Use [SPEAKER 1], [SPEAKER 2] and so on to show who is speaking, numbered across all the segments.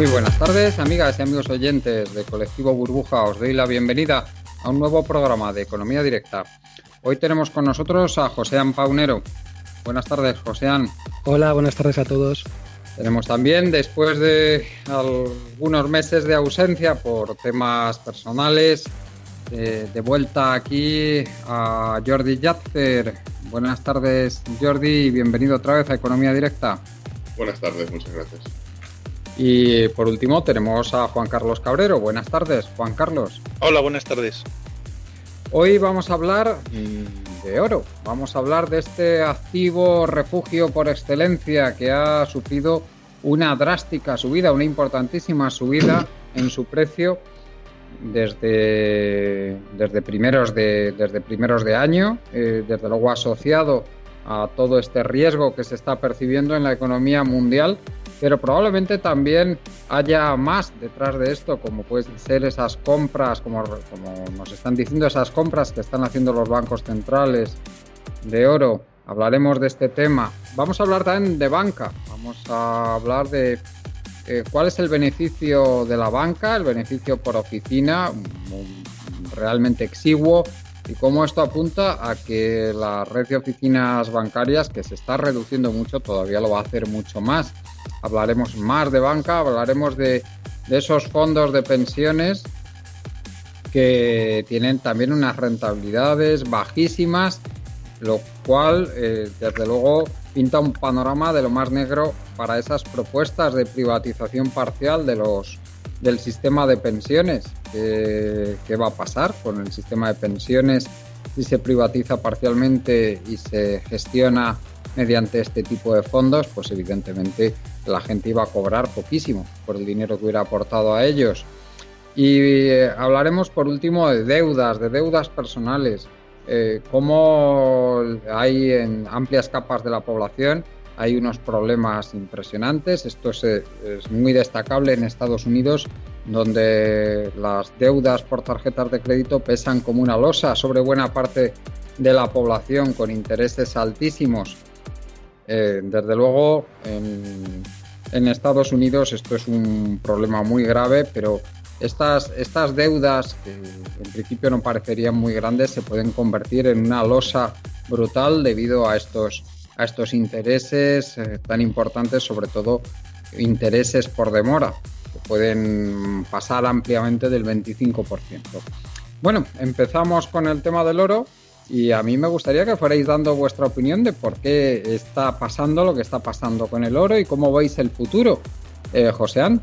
[SPEAKER 1] Muy buenas tardes, amigas y amigos oyentes de Colectivo Burbuja. Os doy la bienvenida a un nuevo programa de Economía Directa. Hoy tenemos con nosotros a Joséan Paunero. Buenas tardes, Joséan.
[SPEAKER 2] Hola, buenas tardes a todos.
[SPEAKER 1] Tenemos también, después de algunos meses de ausencia por temas personales, eh, de vuelta aquí a Jordi Yatzer. Buenas tardes, Jordi, y bienvenido otra vez a Economía Directa.
[SPEAKER 3] Buenas tardes, muchas gracias.
[SPEAKER 1] Y por último tenemos a Juan Carlos Cabrero. Buenas tardes, Juan Carlos.
[SPEAKER 4] Hola, buenas tardes.
[SPEAKER 1] Hoy vamos a hablar de oro. Vamos a hablar de este activo refugio por excelencia que ha sufrido una drástica subida, una importantísima subida en su precio desde, desde, primeros, de, desde primeros de año, eh, desde luego asociado a todo este riesgo que se está percibiendo en la economía mundial pero probablemente también haya más detrás de esto, como pueden ser esas compras, como, como nos están diciendo, esas compras que están haciendo los bancos centrales de oro. Hablaremos de este tema. Vamos a hablar también de banca. Vamos a hablar de eh, cuál es el beneficio de la banca, el beneficio por oficina, realmente exiguo, y cómo esto apunta a que la red de oficinas bancarias, que se está reduciendo mucho, todavía lo va a hacer mucho más. Hablaremos más de banca, hablaremos de, esos fondos de pensiones que tienen también unas rentabilidades bajísimas, lo cual, eh, desde luego, pinta un panorama de lo más negro para esas propuestas de privatización parcial de los, del sistema de pensiones. ¿Qué, va a pasar con el sistema de pensiones si se privatiza parcialmente y se gestiona mediante este tipo de fondos? Pues evidentemente la gente iba a cobrar poquísimo por el dinero que hubiera aportado a ellos. Y eh, hablaremos por último de deudas, de deudas personales, eh, cómo hay en amplias capas de la población hay unos problemas impresionantes. Esto es, es, muy destacable en Estados Unidos, donde las deudas por tarjetas de crédito pesan como una losa sobre buena parte de la población con intereses altísimos. Eh, desde luego, en, en, Estados Unidos esto es un problema muy grave, pero estas, estas deudas, que en principio no parecerían muy grandes, se pueden convertir en una losa brutal debido a estos a estos intereses eh, tan importantes, sobre todo intereses por demora, que pueden pasar ampliamente del 25%. Bueno, empezamos con el tema del oro y a mí me gustaría que fuerais dando vuestra opinión de por qué está pasando lo que está pasando con el oro y cómo veis el futuro. Eh,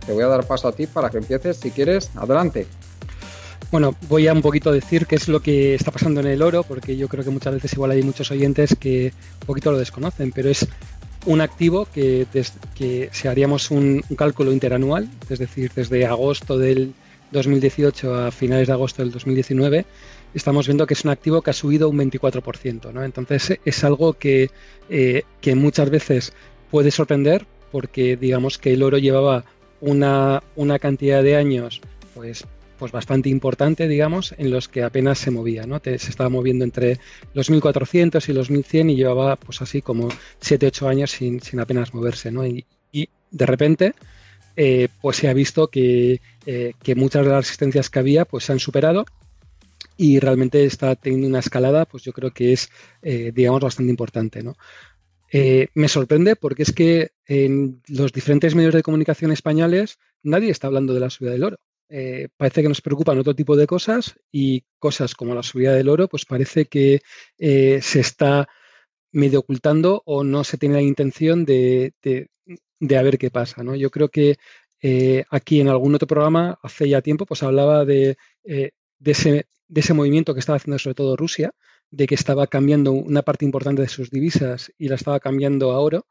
[SPEAKER 1] te voy a dar paso a ti para que empieces si quieres. Adelante.
[SPEAKER 2] Bueno, voy a un poquito decir qué es lo que está pasando en el oro, porque yo creo que muchas veces igual hay muchos oyentes que un poquito lo desconocen, pero es un activo que, que si haríamos un, cálculo interanual, es decir, desde agosto del 2018 a finales de agosto del 2019, estamos viendo que es un activo que ha subido un 24%. ¿no? Entonces es algo que, eh, que muchas veces puede sorprender porque digamos que el oro llevaba una, una cantidad de años pues pues bastante importante, digamos, en los que apenas se movía, ¿no? se estaba moviendo entre los 1400 y los 1100 y llevaba pues así como 7-8 años sin, apenas moverse, ¿no? Y, de repente eh, pues se ha visto que, eh, que, muchas de las resistencias que había pues se han superado y realmente está teniendo una escalada pues yo creo que es eh, digamos bastante importante, ¿no? me sorprende porque es que en los diferentes medios de comunicación españoles nadie está hablando de la subida del oro. Eh, parece que nos preocupan otro tipo de cosas y cosas como la subida del oro, pues parece que eh, se está medio ocultando o no se tiene la intención de, de, a ver qué pasa. ¿no? Yo creo que eh, aquí en algún otro programa hace ya tiempo pues hablaba de, de, ese, de ese movimiento que estaba haciendo sobre todo Rusia, de que estaba cambiando una parte importante de sus divisas y la estaba cambiando a oro.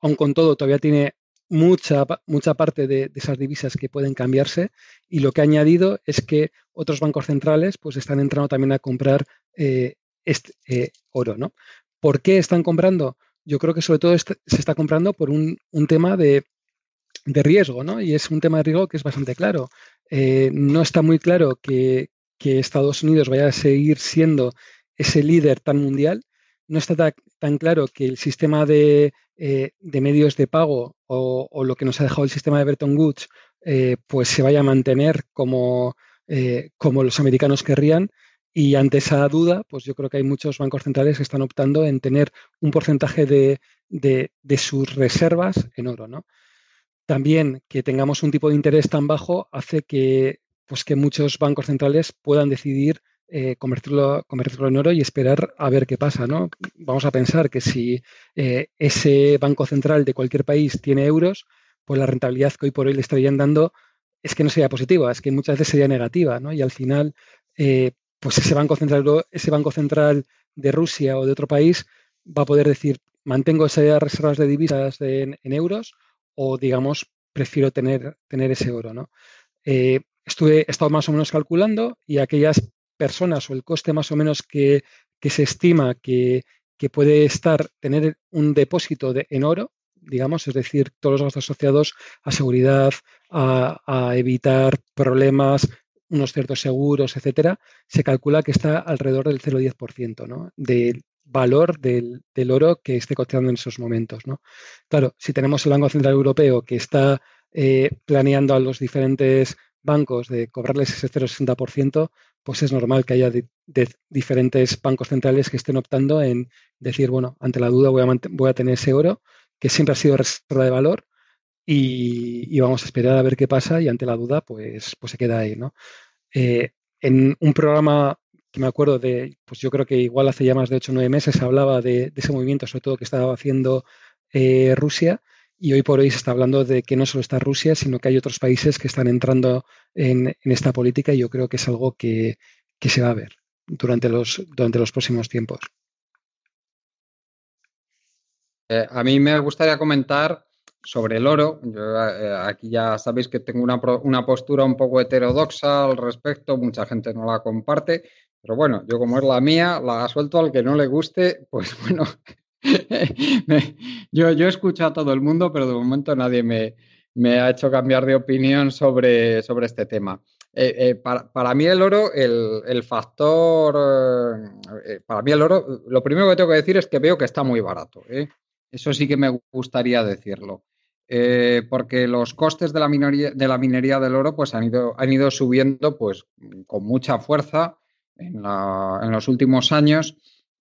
[SPEAKER 2] Aun con todo, todavía tiene mucha, mucha parte de, esas divisas que pueden cambiarse y lo que ha añadido es que otros bancos centrales pues están entrando también a comprar este, oro, ¿no? ¿Por qué están comprando? Yo creo que sobre todo se está comprando por un, tema de, riesgo, ¿no? Y es un tema de riesgo que es bastante claro. Eh, no está muy claro que, Estados Unidos vaya a seguir siendo ese líder tan mundial. No está tan claro que el sistema de, de medios de pago o, lo que nos ha dejado el sistema de Bretton Woods eh, pues se vaya a mantener como, eh, como los americanos querrían. Y ante esa duda, pues yo creo que hay muchos bancos centrales que están optando en tener un porcentaje de, de, sus reservas en oro. ¿no? También que tengamos un tipo de interés tan bajo hace que, pues que muchos bancos centrales puedan decidir eh, convertirlo, convertirlo, en oro y esperar a ver qué pasa. ¿no? Vamos a pensar que si eh, ese banco central de cualquier país tiene euros, pues la rentabilidad que hoy por hoy le estarían dando es que no sería positiva, es que muchas veces sería negativa. ¿no? Y al final, eh, pues ese banco central, ese banco central de Rusia o de otro país va a poder decir, mantengo esas reservas de divisas en, euros o, digamos, prefiero tener, tener ese oro. ¿no? estuve, estado más o menos calculando y aquellas personas o el coste más o menos que, se estima que, puede estar tener un depósito de, en oro, digamos, es decir, todos los gastos asociados a seguridad, a, evitar problemas, unos ciertos seguros, etcétera, se calcula que está alrededor del 0,10% ¿no? del valor del, oro que esté costeando en esos momentos. ¿no? Claro, si tenemos el Banco Central Europeo que está eh, planeando a los diferentes bancos de cobrarles ese 0,60%, pues es normal que haya diferentes bancos centrales que estén optando en decir, bueno, ante la duda voy a, voy a tener ese oro, que siempre ha sido reserva de valor, y, vamos a esperar a ver qué pasa, y ante la duda, pues, pues se queda ahí, ¿no? Eh, en un programa que me acuerdo de, pues yo creo que igual hace ya más de 8 o 9 meses hablaba de, ese movimiento, sobre todo que estaba haciendo eh, Rusia, y hoy por hoy se está hablando de que no solo está Rusia, sino que hay otros países que están entrando en, esta política y yo creo que es algo que, se va a ver durante los, durante los próximos tiempos.
[SPEAKER 1] Eh, a mí me gustaría comentar sobre el oro. Eh, aquí ya sabéis que tengo una, una, postura un poco heterodoxa al respecto, mucha gente no la comparte, pero bueno, yo como es la mía, la suelto al que no le guste, pues bueno, yo, yo escucho a todo el mundo, pero de momento nadie me, ha hecho cambiar de opinión sobre, sobre este tema. Eh, eh, para, mí el oro, el, factor, eh, para mí el oro, lo primero que tengo que decir es que veo que está muy barato. Eso sí que me gustaría decirlo. porque los costes de la, minería, de la minería del oro pues han ido, han ido subiendo pues con mucha fuerza en los últimos años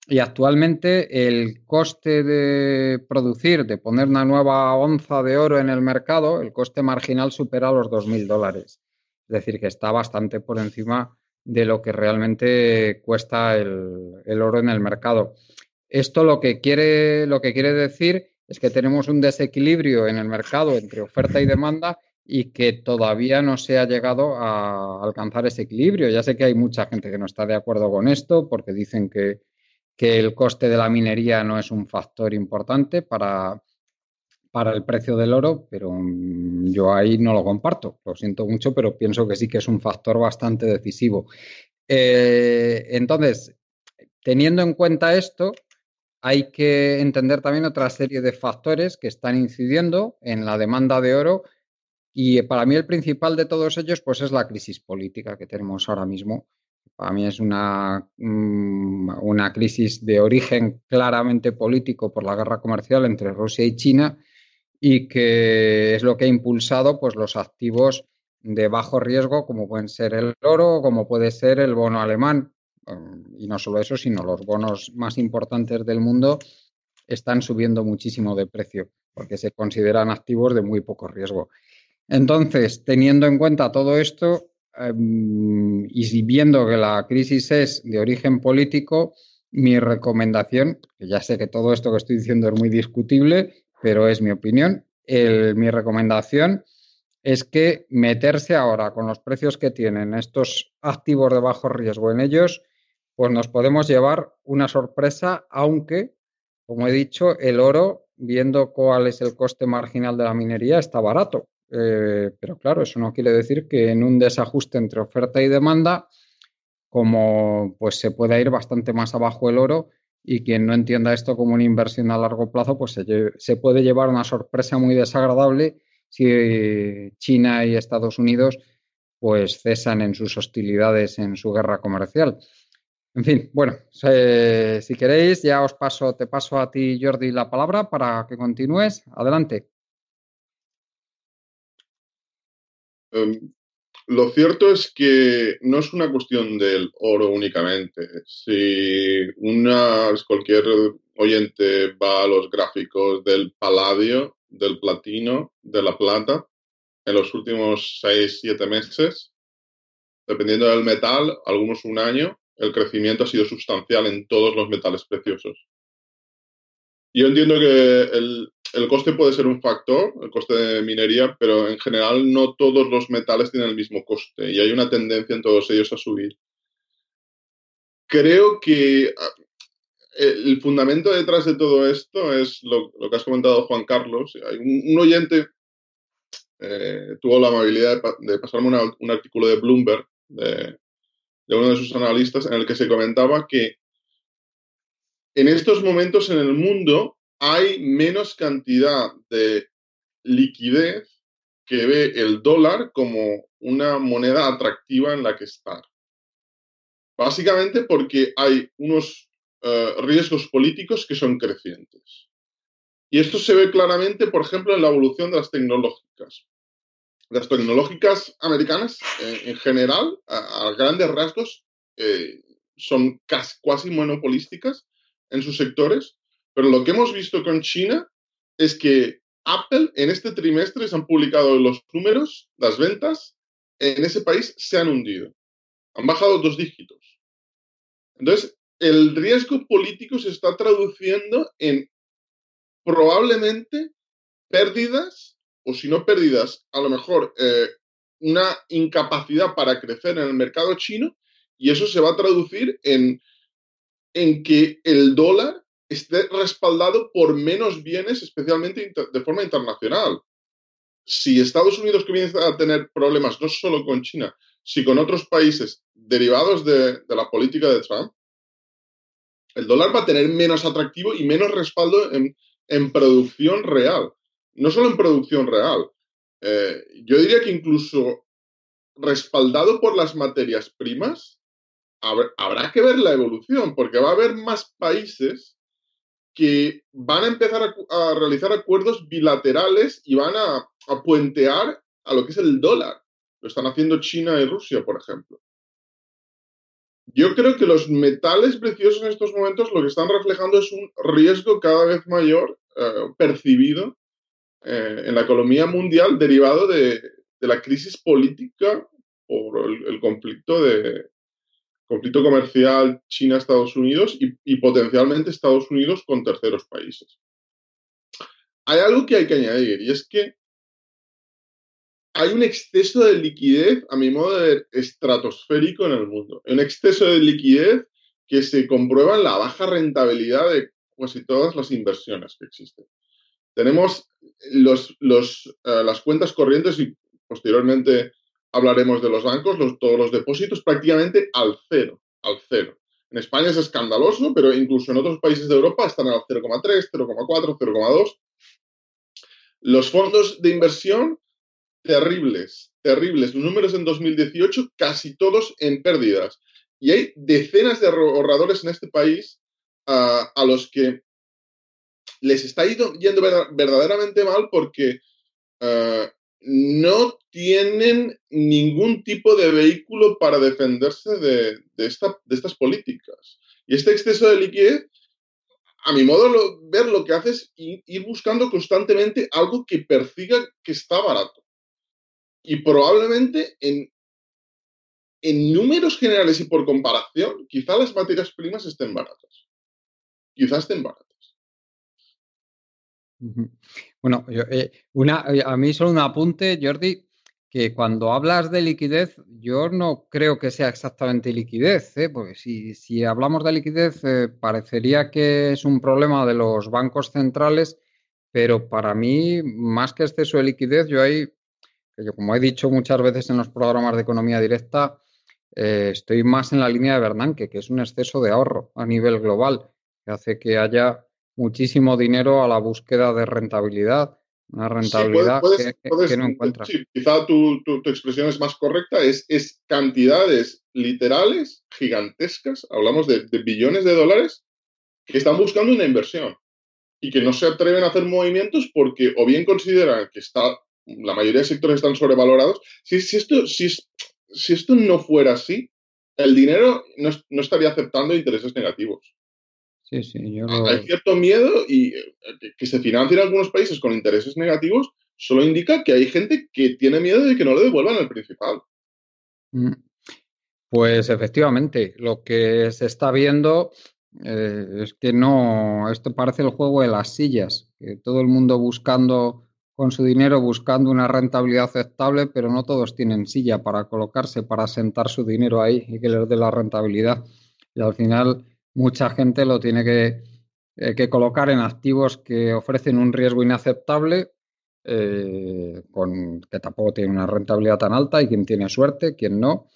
[SPEAKER 1] y actualmente el coste de producir, de poner una nueva onza de oro en el mercado, el coste marginal supera los 2.000 dólares. Es decir, que está bastante por encima de lo que realmente cuesta el, oro en el mercado. Esto lo que, quiere, lo que quiere decir es que tenemos un desequilibrio en el mercado entre oferta y demanda y que todavía no se ha llegado a alcanzar ese equilibrio. Ya sé que hay mucha gente que no está de acuerdo con esto porque dicen que que el coste de la minería no es un factor importante para, para el precio del oro, pero mm, yo ahí no lo comparto. Lo siento mucho, pero pienso que sí que es un factor bastante decisivo. Eh, entonces, teniendo en cuenta esto, hay que entender también otra serie de factores que están incidiendo en la demanda de oro y para mí el principal de todos ellos pues es la crisis política que tenemos ahora mismo para mí es una, mm, una crisis de origen claramente político por la guerra comercial entre Rusia y China y que es lo que ha impulsado pues, los activos de bajo riesgo como pueden ser el oro, como puede ser el bono alemán. Y no solo eso, sino los bonos más importantes del mundo están subiendo muchísimo de precio porque se consideran activos de muy poco riesgo. Entonces, teniendo en cuenta todo esto, Em, y viendo que la crisis es de origen político, mi recomendación, ya sé que todo esto que estoy diciendo es muy discutible, pero es mi opinión, mi recomendación es que meterse ahora con los precios que tienen estos activos de bajo riesgo en ellos, pues nos podemos llevar una sorpresa, aunque, como he dicho, el oro, viendo cuál es el coste marginal de la minería, está barato. Eh, pero claro, eso no quiere decir que en un desajuste entre oferta y demanda, como pues se pueda ir bastante más abajo el oro y quien no entienda esto como una inversión a largo plazo, pues se, puede llevar una sorpresa muy desagradable si China y Estados Unidos pues cesan en sus hostilidades en su guerra comercial. En fin, bueno, si queréis, ya os paso, te paso a ti, Jordi, la palabra para que continúes. Adelante.
[SPEAKER 3] Em, lo cierto es que no es una cuestión del oro únicamente. Si una, cualquier oyente va a los gráficos del paladio, del platino, de la plata, en los últimos 6, 7 meses, dependiendo del metal, algunos un año, el crecimiento ha sido sustancial en todos los metales preciosos. Yo entiendo que el, el coste puede ser un factor, el coste de minería, pero en general no todos los metales tienen el mismo coste y hay una tendencia en todos ellos a subir. Creo que ah, el fundamento detrás de todo esto es lo, que has comentado, Juan Carlos. Un, oyente eh, tuvo la amabilidad de, pasarme un artículo de Bloomberg, de, de uno de sus analistas, en el que se comentaba que en estos momentos en el mundo hay menos cantidad de liquidez que ve el dólar como una moneda atractiva en la que estar. Básicamente porque hay unos eh, riesgos políticos que son crecientes. Y esto se ve claramente, por ejemplo, en la evolución de las tecnológicas. Las tecnológicas americanas, eh, en general, a, grandes rasgos, eh, son casi, cuasi monopolísticas en sus sectores pero lo que hemos visto con China es que Apple en este trimestre se han publicado los números, las ventas en ese país se han hundido. Han bajado dos dígitos. Entonces, el riesgo político se está traduciendo en probablemente pérdidas, o si no pérdidas, a lo mejor eh, una incapacidad para crecer en el mercado chino, y eso se va a traducir en, en que el dólar esté respaldado por menos bienes, especialmente de forma internacional. Si Estados Unidos comienza a tener problemas no solo con China, sino con otros países derivados de, la política de Trump, el dólar va a tener menos atractivo y menos respaldo en, producción real. No solo en producción real. Eh, yo diría que incluso respaldado por las materias primas, habrá que ver la evolución, porque va a haber más países que van a empezar a, realizar acuerdos bilaterales y van a, puentear a lo que es el dólar. Lo están haciendo China y Rusia, por ejemplo. Yo creo que los metales preciosos en estos momentos lo que están reflejando es un riesgo cada vez mayor eh, percibido eh, en la economía mundial derivado de, la crisis política por el conflicto de, conflicto comercial China-Estados Unidos y, potencialmente Estados Unidos con terceros países. Hay algo que hay que añadir y es que hay un exceso de liquidez, a mi modo de ver, estratosférico en el mundo. Un exceso de liquidez que se comprueba en la baja rentabilidad de casi todas las inversiones que existen. Tenemos los, eh, las cuentas corrientes y posteriormente hablaremos de los bancos, todos los depósitos prácticamente al cero, al cero. En España es escandaloso, pero incluso en otros países de Europa están al 0,3, 0,4, 0,2. Los fondos de inversión, terribles, terribles. Números en 2018, casi todos en pérdidas. Y hay decenas de ahorradores en este país a los que les está yendo verdaderamente mal porque uh, no tienen ningún tipo de vehículo para defenderse de, estas políticas. Y este exceso de liquidez, a mi modo de ver, lo que hace es ir buscando constantemente algo que persiga que está barato. Y probablemente en, números generales y por comparación, quizá las materias primas estén baratas. Quizás estén baratas.
[SPEAKER 1] Bueno, eh, una, eh, a mí solo un apunte, Jordi, que cuando hablas de liquidez, yo no creo que sea exactamente liquidez, ¿eh? porque si, si, hablamos de liquidez, parecería que es un problema de los bancos centrales, pero para mí, más que exceso de liquidez, yo ahí, yo como he dicho muchas veces en los programas de economía directa, estoy más en la línea de Bernanke, que es un exceso de ahorro a nivel global, que hace que haya muchísimo dinero a la búsqueda de rentabilidad, una rentabilidad que, no encuentra.
[SPEAKER 3] Sí, quizá tu, expresión es más correcta, es, es cantidades literales gigantescas, hablamos de, billones de dólares, que están buscando una inversión y que no se atreven a hacer movimientos porque o bien consideran que está la mayoría de sectores están sobrevalorados. Si, si, esto, si, si esto no fuera así, el dinero no, no estaría aceptando intereses negativos.
[SPEAKER 1] Sí, sí, yo
[SPEAKER 3] Hay cierto miedo y eh, que se financien algunos países con intereses negativos solo indica que hay gente que tiene miedo de que no le devuelvan el principal.
[SPEAKER 1] Mm. Pues efectivamente, lo que se está viendo eh, es que no, esto parece el juego de las sillas, que todo el mundo buscando con su dinero, buscando una rentabilidad aceptable, pero no todos tienen silla para colocarse, para sentar su dinero ahí y que les dé la rentabilidad. Y al final mucha gente lo tiene que, eh, que colocar en activos que ofrecen un riesgo inaceptable, eh, con, que tampoco tiene una rentabilidad tan alta y quien tiene suerte, quien no,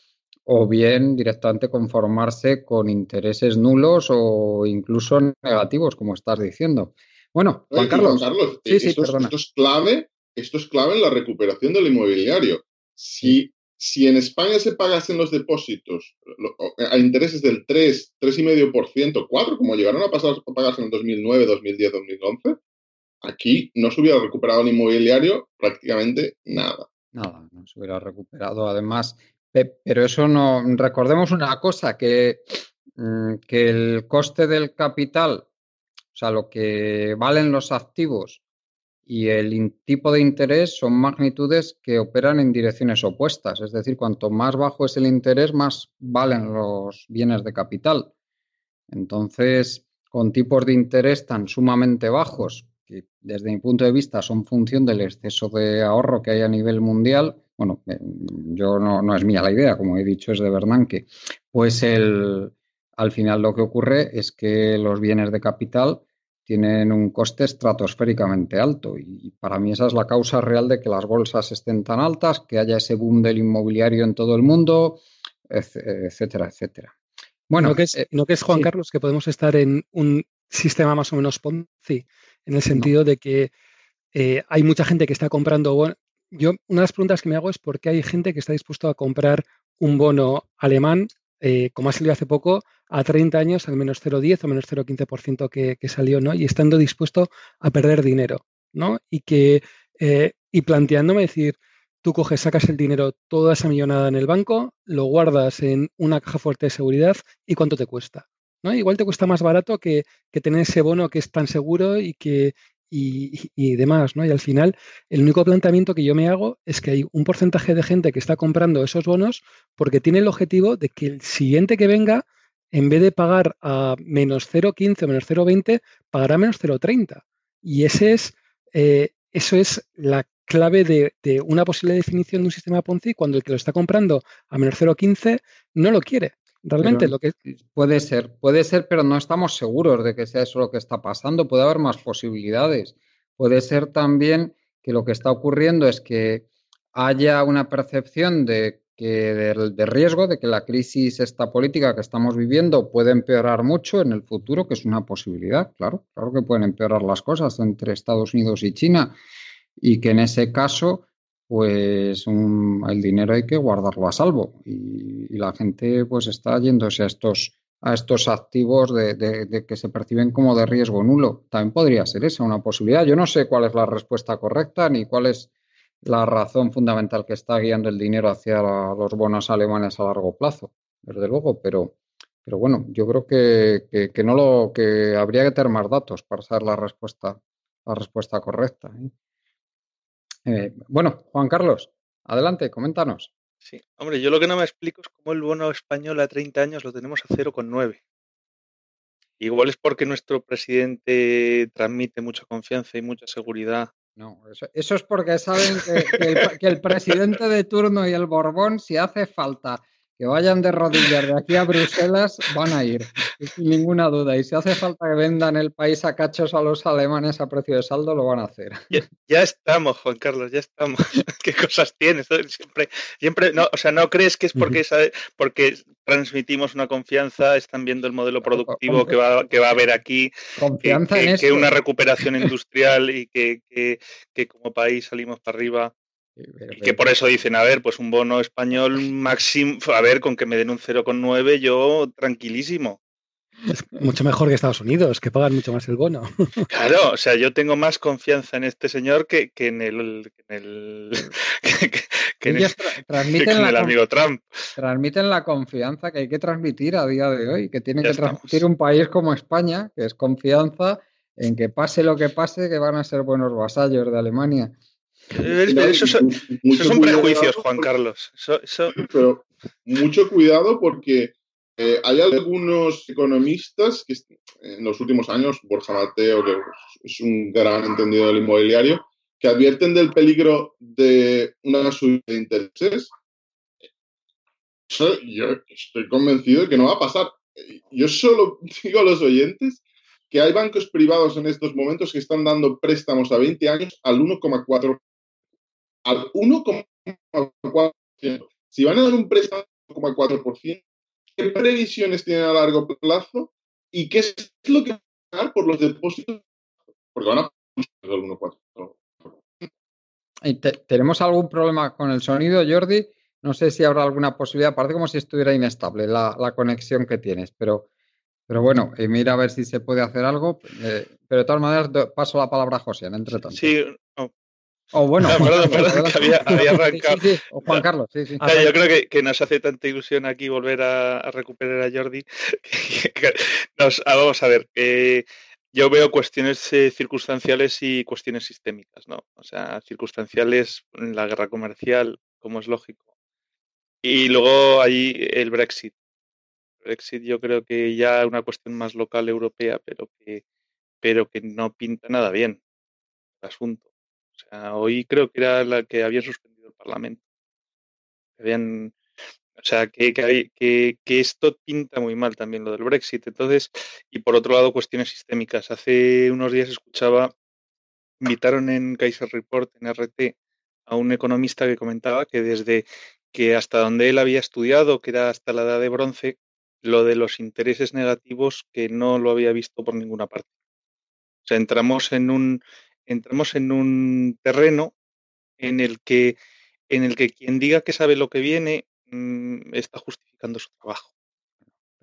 [SPEAKER 1] o bien directamente conformarse con intereses nulos o incluso negativos, como estás diciendo. Bueno, Juan Carlos.
[SPEAKER 3] sí, sí, esto, esto, es clave, esto es clave en la recuperación del inmobiliario. Si si en España se pagasen los depósitos a intereses del 3, 3,5%, 4, como llegaron a, pasar, a pagarse en el 2009, 2010, 2011, aquí no se hubiera recuperado el inmobiliario prácticamente nada.
[SPEAKER 1] Nada, no se hubiera recuperado. Además, pero eso no. Recordemos una cosa: que, mm, que el coste del capital, o sea, lo que valen los activos y el tipo de interés son magnitudes que operan en direcciones opuestas. Es decir, cuanto más bajo es el interés, más valen los bienes de capital. Entonces, con tipos de interés tan sumamente bajos, que desde mi punto de vista son función del exceso de ahorro que hay a nivel mundial, bueno, eh, yo no, no es mía la idea, como he dicho, es de Bernanke, pues el, al final lo que ocurre es que los bienes de capital tienen un coste estratosféricamente alto y para mí esa es la causa real de que las bolsas estén tan altas, que haya ese boom del inmobiliario en todo el mundo, etcétera, etcétera.
[SPEAKER 2] Bueno, ¿no que es, eh, ¿no que es Juan Carlos, que podemos estar en un sistema más o menos Ponzi, en el sentido de que eh, hay mucha gente que está comprando. yo, una de las preguntas que me hago es por qué hay gente que está dispuesto a comprar un bono alemán eh, como ha salido hace poco, a 30 años al menos 0,10 o menos 0,15% que, que salió, ¿no? Y estando dispuesto a perder dinero, ¿no? Y que, eh, y planteándome decir, tú coges, sacas el dinero, toda esa millonada en el banco, lo guardas en una caja fuerte de seguridad y cuánto te cuesta. ¿no? Igual te cuesta más barato que, que, tener ese bono que es tan seguro y que, y, demás, ¿no? Y al final, el único planteamiento que yo me hago es que hay un porcentaje de gente que está comprando esos bonos porque tiene el objetivo de que el siguiente que venga, en vez de pagar a menos 0,15 o menos 0,20, pagará menos 0,30. Y ese es, eh, eso es la clave de, de, una posible definición de un sistema Ponzi cuando el que lo está comprando a menos 0,15 no lo quiere. Realmente lo que
[SPEAKER 1] puede ser, puede ser, pero no estamos seguros de que sea eso lo que está pasando. Puede haber más posibilidades. Puede ser también que lo que está ocurriendo es que haya una percepción de que de, riesgo de que la crisis esta política que estamos viviendo puede empeorar mucho en el futuro, que es una posibilidad, claro, claro que pueden empeorar las cosas entre Estados Unidos y China y que en ese caso pues el dinero hay que guardarlo a salvo y, la gente pues está yéndose a estos a estos activos de, que se perciben como de riesgo nulo. También podría ser esa una posibilidad. Yo no sé cuál es la respuesta correcta ni cuál es la razón fundamental que está guiando el dinero hacia los bonos alemanes a largo plazo, desde luego, pero, pero bueno, yo creo que, que, no lo que habría que tener más datos para saber la respuesta la respuesta correcta. ¿eh? Eh, bueno, Juan Carlos, adelante, coméntanos.
[SPEAKER 4] Sí, hombre, yo lo que no me explico es cómo el bono español a 30 años lo tenemos a 0,9. Igual es porque nuestro presidente transmite mucha confianza y mucha seguridad.
[SPEAKER 1] No, eso, es porque saben que el presidente de turno y el Borbón, si hace falta que vayan de rodillas de aquí a Bruselas, van a ir, sin ninguna duda. Y si hace falta que vendan el país a cachos a los alemanes a precio de saldo, lo van a hacer.
[SPEAKER 4] Ya, estamos, Juan Carlos, ya estamos. ¿Qué cosas tienes? Siempre, siempre, no, o sea, ¿no crees que es porque, porque transmitimos una confianza, están viendo el modelo productivo que va, que va a haber aquí,
[SPEAKER 1] confianza
[SPEAKER 4] que,
[SPEAKER 1] en
[SPEAKER 4] que una recuperación industrial y que, que como país salimos para arriba? Y que por eso dicen, a ver, pues un bono español máximo, a ver, con que me den un 0,9 yo tranquilísimo.
[SPEAKER 2] Es mucho mejor que Estados Unidos, que pagan mucho más el bono.
[SPEAKER 4] Claro, o sea, yo tengo más confianza en este señor que, que en el, que en el, que, en el,
[SPEAKER 1] transmiten
[SPEAKER 4] el amigo Trump.
[SPEAKER 1] Transmiten la confianza que hay que transmitir a día de hoy, que tiene que transmitir un país como España, que es confianza en que pase lo que pase, que van a ser buenos vasallos de Alemania.
[SPEAKER 4] Eso son, son prejuicios, Juan Carlos.
[SPEAKER 3] Pero mucho cuidado porque eh, hay algunos economistas que en los últimos años, Borja Mateo, que es un gran entendido del inmobiliario, que advierten del peligro de una subida de intereses. Yo estoy convencido de que no va a pasar. Yo solo digo a los oyentes que hay bancos privados en estos momentos que están dando préstamos a 20 años al 1,4%. Al 1,4%. Si van a dar un préstamo al 1,4%, ¿qué previsiones tienen a largo plazo? ¿Y qué es lo que van a pagar por los depósitos? Porque van a pagar el
[SPEAKER 1] 1,4%. ¿Tenemos algún problema con el sonido, Jordi? No sé si habrá alguna posibilidad, parece como si estuviera inestable la, la conexión que tienes, pero pero bueno, y mira a ver si se puede hacer algo. Eh, pero de todas maneras, paso la palabra a José, entre tanto.
[SPEAKER 4] Sí,
[SPEAKER 1] O bueno,
[SPEAKER 4] perdón, perdón, que había, arrancado.
[SPEAKER 1] Sí, sí, O Juan Carlos, sí, sí.
[SPEAKER 4] yo creo que, que, nos hace tanta ilusión aquí volver a, recuperar a Jordi. nos, ah, vamos a ver, yo veo cuestiones eh, circunstanciales y cuestiones sistémicas, ¿no? O sea, circunstanciales, la guerra comercial, como es lógico. Y luego hay el Brexit. Brexit yo creo que ya es una cuestión más local europea, pero que, pero que no pinta nada bien el asunto. O sea, hoy creo que era la que habían suspendido el Parlamento. Habían, o sea, que, que, que, esto pinta muy mal también lo del Brexit. Entonces, y por otro lado, cuestiones sistémicas. Hace unos días escuchaba, invitaron en Kaiser Report, en RT, a un economista que comentaba que desde que hasta donde él había estudiado, que era hasta la edad de bronce, lo de los intereses negativos que no lo había visto por ninguna parte. O sea, entramos en un, entramos en un terreno en el que, en el que quien diga que sabe lo que viene mm, está justificando su trabajo.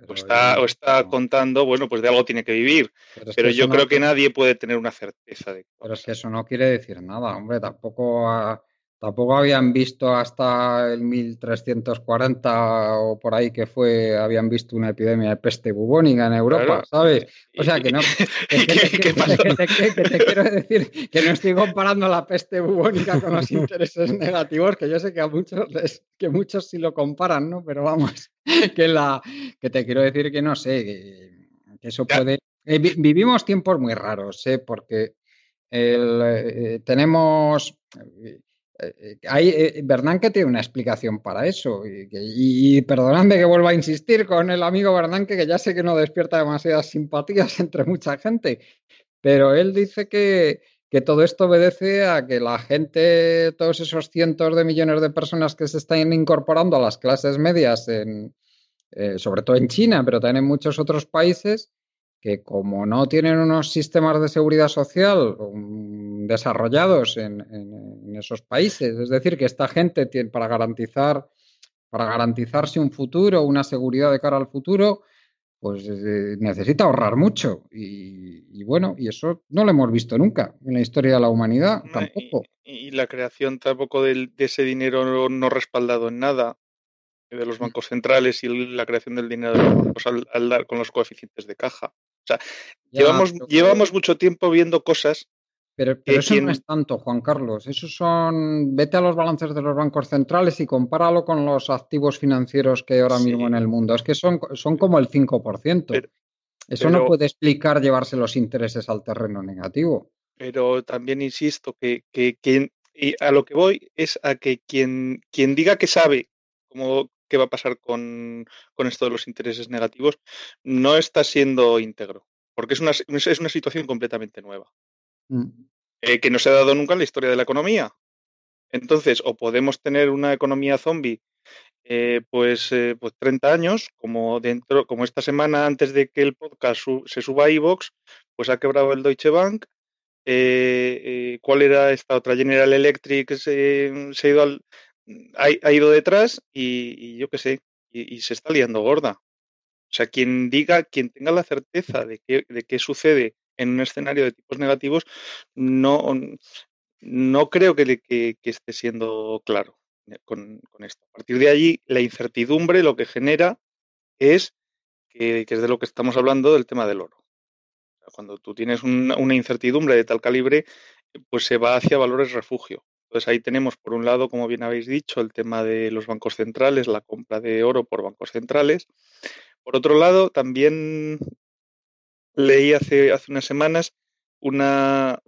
[SPEAKER 4] o está, o está contando, bueno, pues de algo tiene que vivir. Pero, yo creo que nadie puede tener una certeza de.
[SPEAKER 1] Pero es que eso no quiere decir nada, hombre. Tampoco Tampoco habían visto hasta el 1340 o por ahí que fue, habían visto una epidemia de peste bubónica en Europa, ¿sabes? O sea que no. Que, te quiero decir que no estoy comparando la peste bubónica con los intereses negativos, que yo sé que a muchos que muchos sí lo comparan, ¿no? Pero vamos, que la que te quiero decir que no sé, que, eso puede. Eh, vivimos tiempos muy raros, ¿eh? Porque eh, tenemos eh, hay, eh, Bernanke tiene una explicación para eso. Y, perdonadme que vuelva a insistir con el amigo Bernanke, que ya sé que no despierta demasiadas simpatías entre mucha gente, pero él dice que, todo esto obedece a que la gente, todos esos cientos de millones de personas que se están incorporando a las clases medias, eh, sobre todo en China, pero también en muchos otros países, que como no tienen unos sistemas de seguridad social um, desarrollados en, esos países, es decir, que esta gente tiene, para garantizar para garantizarse un futuro, una seguridad de cara al futuro, pues eh, necesita ahorrar mucho. Y, bueno, y eso no lo hemos visto nunca en la historia de la humanidad, tampoco.
[SPEAKER 4] Y, la creación tampoco de, ese dinero no respaldado en nada de los bancos centrales y la creación del dinero de los bancos al dar con los coeficientes de caja llevamos, llevamos mucho tiempo viendo cosas.
[SPEAKER 1] Pero, eso no es tanto, Juan Carlos. Eso son. Vete a los balances de los bancos centrales y compáralo con los activos financieros que hay ahora mismo en el mundo. Es que son, son como el 5%. eso no puede explicar llevarse los intereses al terreno negativo.
[SPEAKER 4] Pero también insisto que, que, y a lo que voy es a que quien, quien diga que sabe cómo, qué va a pasar con, esto de los intereses negativos, no está siendo íntegro, porque es una, es una situación completamente nueva, mm. eh, que no se ha dado nunca en la historia de la economía. Entonces, o podemos tener una economía zombie eh, pues, eh, pues 30 años, como dentro, como esta semana antes de que el podcast se suba a iVox, pues ha quebrado el Deutsche Bank. ¿Cuál era esta otra? General Electric se, se ha ido al, ha, ido detrás y, yo qué sé, y, se está liando gorda. O sea, quien diga, quien tenga la certeza de qué, de qué sucede en un escenario de tipos negativos, no, no creo que, que, esté siendo claro con, esto. A partir de allí, la incertidumbre lo que genera es que, es de lo que estamos hablando del tema del oro. Cuando tú tienes una incertidumbre de tal calibre, pues se va hacia valores refugio. Entonces ahí tenemos, por un lado, como bien habéis dicho, el tema de los bancos centrales, la compra de oro por bancos centrales. Por otro lado, también leí hace, unas semanas una,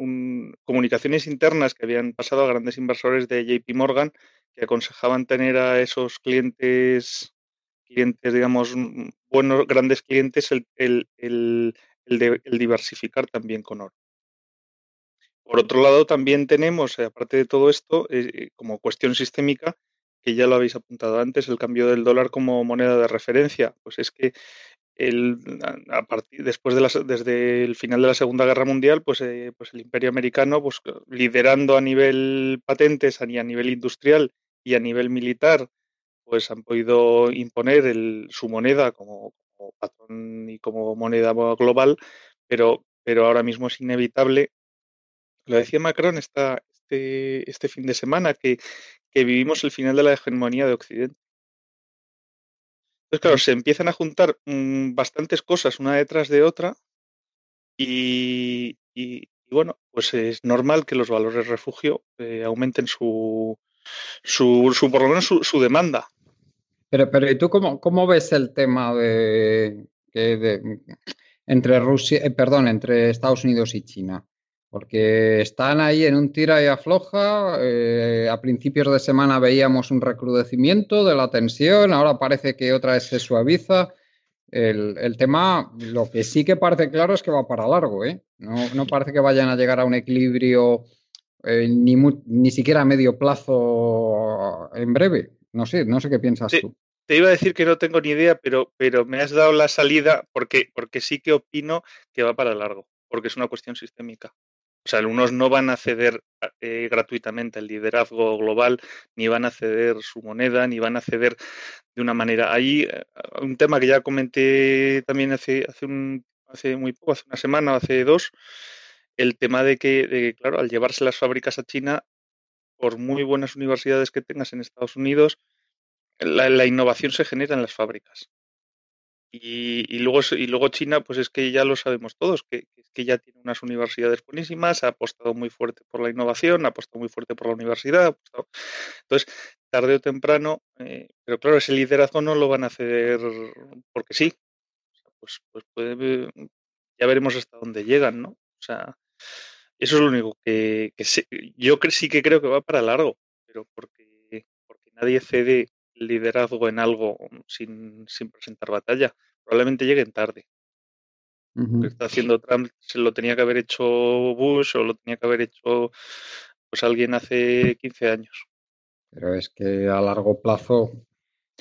[SPEAKER 4] comunicaciones internas que habían pasado a grandes inversores de JP Morgan que aconsejaban tener a esos clientes, clientes digamos, buenos, grandes clientes, el, diversificar también con oro. Por otro lado, también tenemos, eh, aparte de todo esto, eh, como cuestión sistémica, que ya lo habéis apuntado antes, el cambio del dólar como moneda de referencia. Pues es que el, a partir, después de la, desde el final de la Segunda Guerra Mundial, pues, eh, pues el Imperio Americano, pues liderando a nivel patentes, a, a nivel industrial y a nivel militar, pues han podido imponer el, su moneda como, patrón y como moneda global, pero ahora mismo es inevitable. Lo decía Macron esta, este, este fin de semana, que, que vivimos el final de la hegemonía de Occidente. Entonces, claro, se empiezan a juntar mm, bastantes cosas una detrás de otra y, bueno, pues es normal que los valores refugio eh, aumenten su, su, su, por lo menos su, demanda.
[SPEAKER 1] Pero, pero ¿y tú cómo, cómo ves el tema de, entre Rusia, eh, perdón, entre Estados Unidos y China? Porque están ahí en un tira y afloja. Eh, a principios de semana veíamos un recrudecimiento de la tensión, ahora parece que otra vez se suaviza. El, tema, lo que sí que parece claro es que va para largo, ¿eh? No, parece que vayan a llegar a un equilibrio eh, ni, ni siquiera a medio plazo en breve. No sé, no sé qué piensas tú.
[SPEAKER 4] Te iba a decir que no tengo ni idea, pero, pero me has dado la salida porque, porque sí que opino que va para largo, porque es una cuestión sistémica. O sea, algunos no van a ceder eh, gratuitamente el liderazgo global, ni van a ceder su moneda, ni van a ceder de una manera. Ahí, eh, un tema que ya comenté también hace, hace, un, hace muy poco, hace una semana o hace dos, el tema de que, de, claro, al llevarse las fábricas a China, por muy buenas universidades que tengas en Estados Unidos, la innovación se genera en las fábricas. Y, luego, y luego China, pues es que ya lo sabemos todos, que, que ya tiene unas universidades buenísimas, ha apostado muy fuerte por la innovación, ha apostado muy fuerte por la universidad. Entonces, tarde o temprano, eh, pero claro, ese liderazgo no lo van a hacer porque sí. pues, pues puede, ya veremos hasta dónde llegan, ¿no? O sea, eso es lo único que, que yo sí que creo que va para largo, pero porque, porque nadie cede liderazgo en algo sin, sin presentar batalla. Probablemente lleguen tarde. Lo que está haciendo Trump se lo tenía que haber hecho Bush o lo tenía que haber hecho pues alguien hace 15 años.
[SPEAKER 1] Pero es que a largo plazo.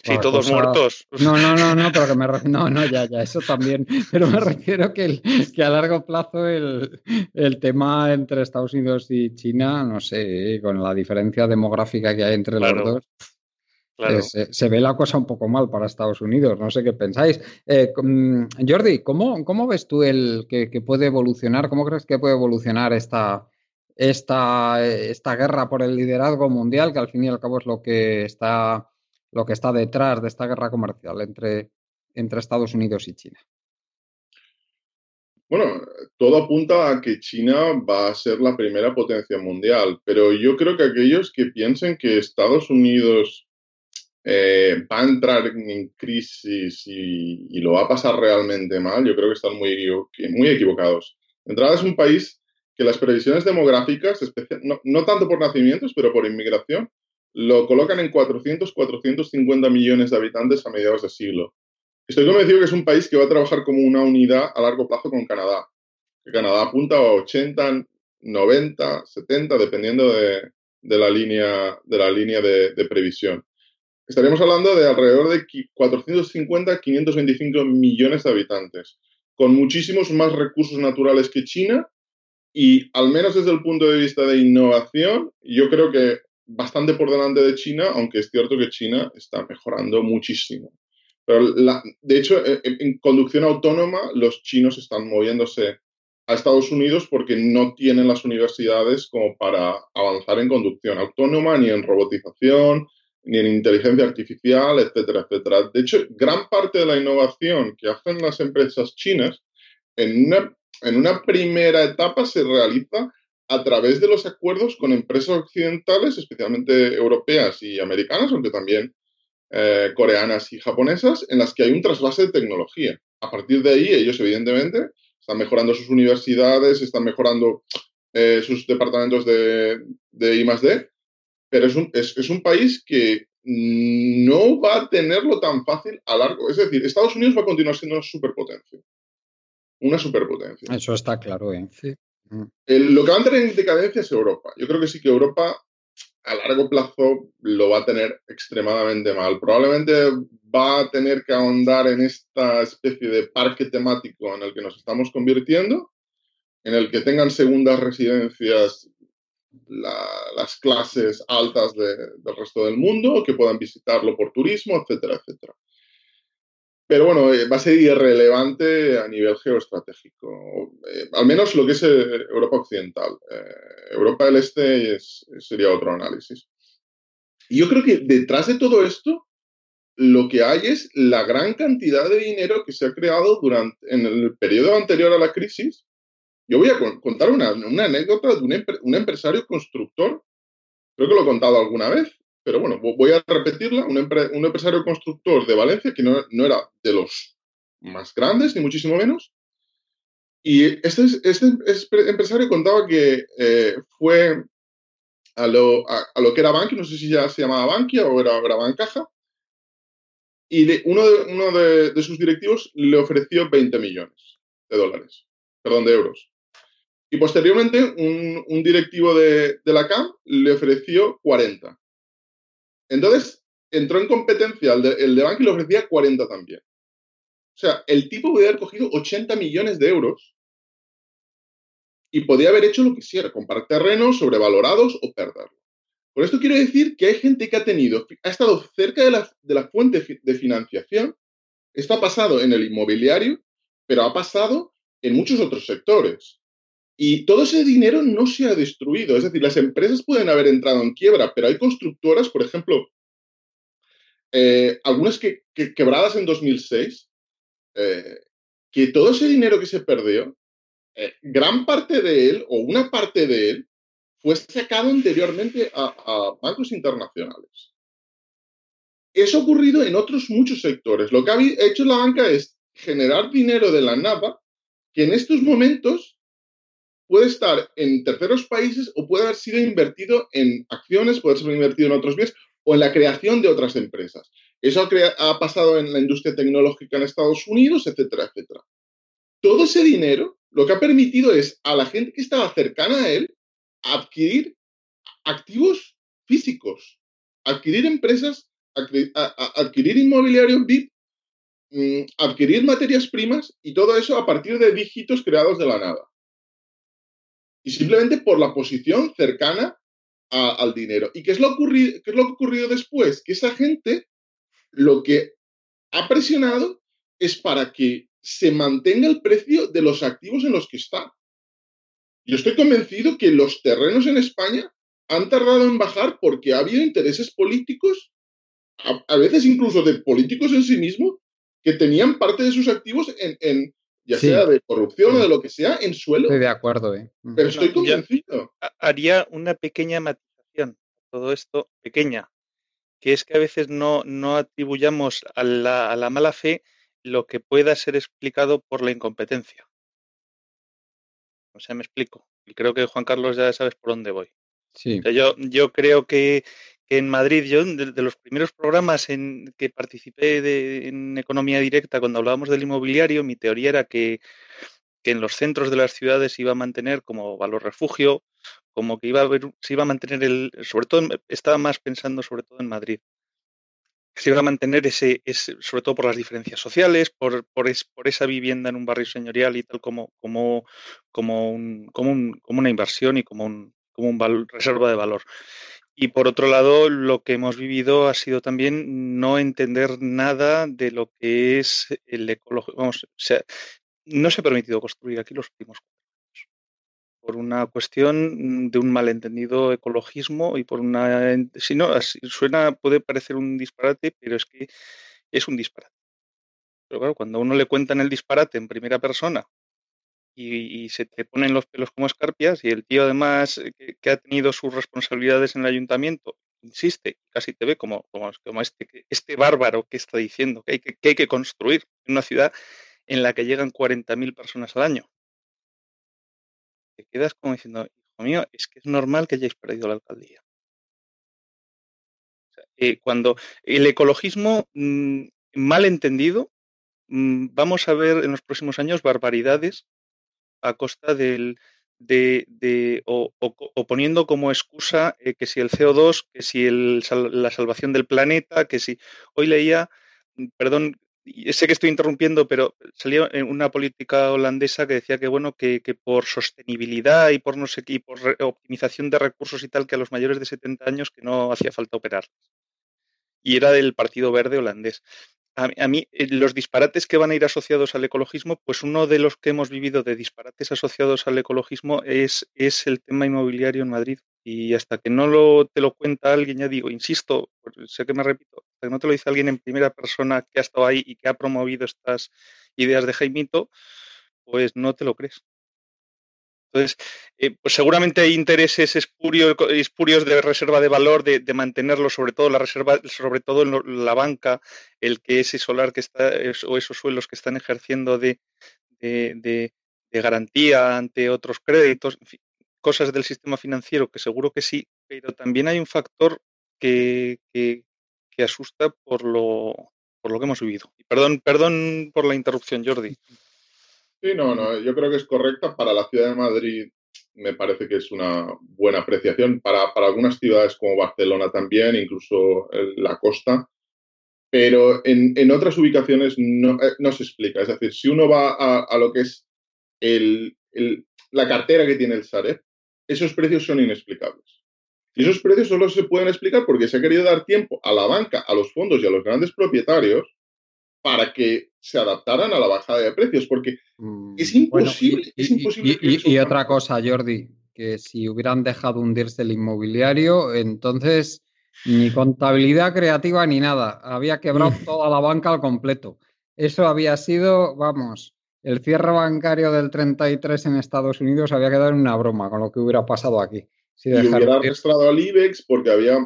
[SPEAKER 4] Sí, todos muertos.
[SPEAKER 1] No, no, no, no, pero que me no, no, ya, ya, eso también. Pero me refiero que, el, que a largo plazo el, el tema entre Estados Unidos y China, no sé, con la diferencia demográfica que hay entre los dos, eh, se, ve la cosa un poco mal para Estados Unidos, no sé qué pensáis. Eh, Jordi, ¿cómo, ¿cómo, ves tú el que, puede evolucionar? ¿Cómo crees que puede evolucionar esta, esta, esta guerra por el liderazgo mundial, que al fin y al cabo es lo que está, lo que está detrás de esta guerra comercial entre, entre Estados Unidos y China?
[SPEAKER 3] Bueno, todo apunta a que China va a ser la primera potencia mundial, pero yo creo que aquellos que piensen que Estados Unidos eh, va a entrar en crisis y, lo va a pasar realmente mal, yo creo que están muy, muy equivocados. entrada es un país que las previsiones demográficas, no, no, tanto por nacimientos, pero por inmigración, lo colocan en 400, 450 millones de habitantes a mediados de siglo. Estoy convencido que es un país que va a trabajar como una unidad a largo plazo con Canadá. Canadá apunta a 80, 90, 70, dependiendo de, de la línea, de, la línea de, de previsión estaríamos hablando de alrededor de 450-525 millones de habitantes, con muchísimos más recursos naturales que China y al menos desde el punto de vista de innovación, yo creo que bastante por delante de China, aunque es cierto que China está mejorando muchísimo. Pero de hecho, en, conducción autónoma, los chinos están moviéndose a Estados Unidos porque no tienen las universidades como para avanzar en conducción autónoma, ni en robotización, ni en inteligencia artificial, etcétera, etcétera. De hecho, gran parte de la innovación que hacen las empresas chinas en una, en primera etapa se realiza a través de los acuerdos con empresas occidentales, especialmente europeas y americanas, aunque también eh, coreanas y japonesas, en las que hay un trasvase de tecnología. A partir de ahí, ellos evidentemente están mejorando sus universidades, están mejorando eh, sus departamentos de, de I +D, pero es un, es, es un país que no va a tenerlo tan fácil a largo. Es decir, Estados Unidos va a continuar siendo una superpotencia. Una superpotencia.
[SPEAKER 1] Eso está claro, ¿eh? Sí.
[SPEAKER 3] lo que va a entrar en decadencia es Europa. Yo creo que sí que Europa a largo plazo lo va a tener extremadamente mal. Probablemente va a tener que ahondar en esta especie de parque temático en el que nos estamos convirtiendo, en el que tengan segundas residencias las clases altas del resto del mundo, que puedan visitarlo por turismo, etcétera, etcétera. Pero bueno, eh, va a ser irrelevante a nivel geoestratégico, eh, al menos lo que es eh, Europa Occidental. Europa del Este sería otro análisis. Yo creo que detrás de todo esto, lo que hay es la gran cantidad de dinero que se ha creado durante, en el periodo anterior a la crisis yo voy a contar una, anécdota de un, empresario constructor, creo que lo he contado alguna vez, pero bueno, voy a repetirla, un, empresario constructor de Valencia que no, era de los más grandes, ni muchísimo menos, y este, este, empresario contaba que eh, fue a lo, que era Bankia, no sé si ya se llamaba Bankia o era, era Bancaja, y uno, de, de, sus directivos le ofreció 20 millones de dólares, perdón, de euros. Y posteriormente, un, directivo de, la CAM le ofreció 40. Entonces, entró en competencia el de, el de y le ofrecía 40 también. O sea, el tipo podía haber cogido 80 millones de euros y podía haber hecho lo que quisiera, comprar terrenos sobrevalorados o perderlo. Por esto quiero decir que hay gente que ha tenido, ha estado cerca de la, de la fuente de financiación. Esto ha pasado en el inmobiliario, pero ha pasado en muchos otros sectores. Y todo ese dinero no se ha destruido. Es decir, las empresas pueden haber entrado en quiebra, pero hay constructoras, por ejemplo, eh, algunas que, quebradas en 2006, eh, que todo ese dinero que se perdió, eh, gran parte de él o una parte de él fue sacado anteriormente a, bancos internacionales. Eso ha ocurrido en otros muchos sectores. Lo que ha hecho la banca es generar dinero de la nada que en estos momentos puede estar en terceros países o puede haber sido invertido en acciones, puede ser invertido en otros bienes o en la creación de otras empresas. Eso ha, pasado en la industria tecnológica en Estados Unidos, etcétera, etcétera. Todo ese dinero lo que ha permitido es a la gente que estaba cercana a él adquirir activos físicos, adquirir empresas, adquirir inmobiliario mm, adquirir materias primas y todo eso a partir de dígitos creados de la nada y simplemente por la posición cercana al dinero. ¿Y qué es, lo qué es lo que ha ocurrido después? Que esa gente lo que ha presionado es para que se mantenga el precio de los activos en los que está. Yo estoy convencido que los terrenos en España han tardado en bajar porque ha habido intereses políticos, a, veces incluso de políticos en sí mismos, que tenían parte de sus activos en, ya sea de corrupción o de lo que sea, en suelo.
[SPEAKER 1] Estoy de acuerdo, ¿eh?
[SPEAKER 3] Pero estoy convencido.
[SPEAKER 4] Haría una pequeña matización todo esto, pequeña, que es que a veces no, no atribuyamos a la, a la mala fe lo que pueda ser explicado por la incompetencia. O sea, me explico. Y creo que Juan Carlos ya sabes por dónde voy.
[SPEAKER 1] Sí.
[SPEAKER 4] yo, yo creo que, en Madrid, yo de, los primeros programas en que participé de, en economía directa, cuando hablábamos del inmobiliario, mi teoría era que, que, en los centros de las ciudades iba a mantener como valor refugio, como que iba a haber, se iba a mantener el, sobre todo, estaba más pensando sobre todo en Madrid, se iba a mantener ese, ese sobre todo por las diferencias sociales, por, por, es, por, esa vivienda en un barrio señorial y tal como, como, como, un, como, un, como una inversión y como un, como un reserva de valor. Y por otro lado, lo que hemos vivido ha sido también no entender nada de lo que es el ecologismo. Vamos, o sea, no se ha permitido construir aquí los últimos años por una cuestión de un malentendido ecologismo y por una si no suena puede parecer un disparate pero es que es un disparate pero claro cuando a uno le cuentan el disparate en primera persona y, se te ponen los pelos como escarpias y el tío además eh, que, ha tenido sus responsabilidades en el ayuntamiento insiste, casi te ve como, como, como este, este bárbaro que está diciendo que hay que, construir una ciudad en la que llegan 40.000 personas al año. Te quedas como diciendo, hijo mío, es que es normal que hayáis perdido la alcaldía. Eh, cuando el ecologismo mm, mal entendido, mm, vamos a ver en los próximos años barbaridades a costa del, de, o, poniendo como excusa eh, que si el CO2, que si la salvación del planeta, que si hoy leía, mm, perdón, sé que estoy interrumpiendo, pero salió en una política holandesa que decía que bueno que, que por sostenibilidad y por no sé y por optimización de recursos y tal que a los mayores de 70 años que no hacía falta operar. Y era del Partido Verde holandés a, mí eh, los disparates que van a ir asociados al ecologismo, pues uno de los que hemos vivido de disparates asociados al ecologismo es, es el tema inmobiliario en Madrid. Y hasta que no lo, te lo cuenta alguien, ya digo, insisto, sé que me repito, hasta que no te lo dice alguien en primera persona que ha estado ahí y que ha promovido estas ideas de Jaimito, pues no te lo crees. Entonces, eh, pues seguramente hay intereses espurios, espurios de reserva de valor, de, mantenerlo, sobre todo la reserva, sobre todo en la banca, el que ese solar que está, o esos suelos que están ejerciendo de, de, garantía ante otros créditos, cosas del sistema financiero que seguro que sí, pero también hay un factor que, que, que asusta por lo, por lo que hemos vivido. Perdón, perdón por la interrupción, Jordi.
[SPEAKER 3] Sí, no, no, yo creo que es correcta. Para la ciudad de Madrid me parece que es una buena apreciación. Para, para algunas ciudades como Barcelona también, incluso la costa. Pero en, en otras ubicaciones no, eh, no, se explica. Es decir, si uno va a, a lo que es el, el, la cartera que tiene el Sareb, esos precios son inexplicables. Y esos precios solo se pueden explicar porque se ha querido dar tiempo a la banca, a los fondos y a los grandes propietarios para que se adaptaran a la bajada de precios, porque mm, es imposible. y, es imposible
[SPEAKER 1] y, otra cosa, Jordi, que si hubieran dejado hundirse el inmobiliario, entonces ni contabilidad creativa ni nada. Había quebrado mm. toda la banca al completo. Eso había sido, vamos, el cierre bancario del 33 en Estados Unidos había quedado en una broma con lo que hubiera pasado aquí.
[SPEAKER 3] Si y hubiera arrastrado al IBEX porque había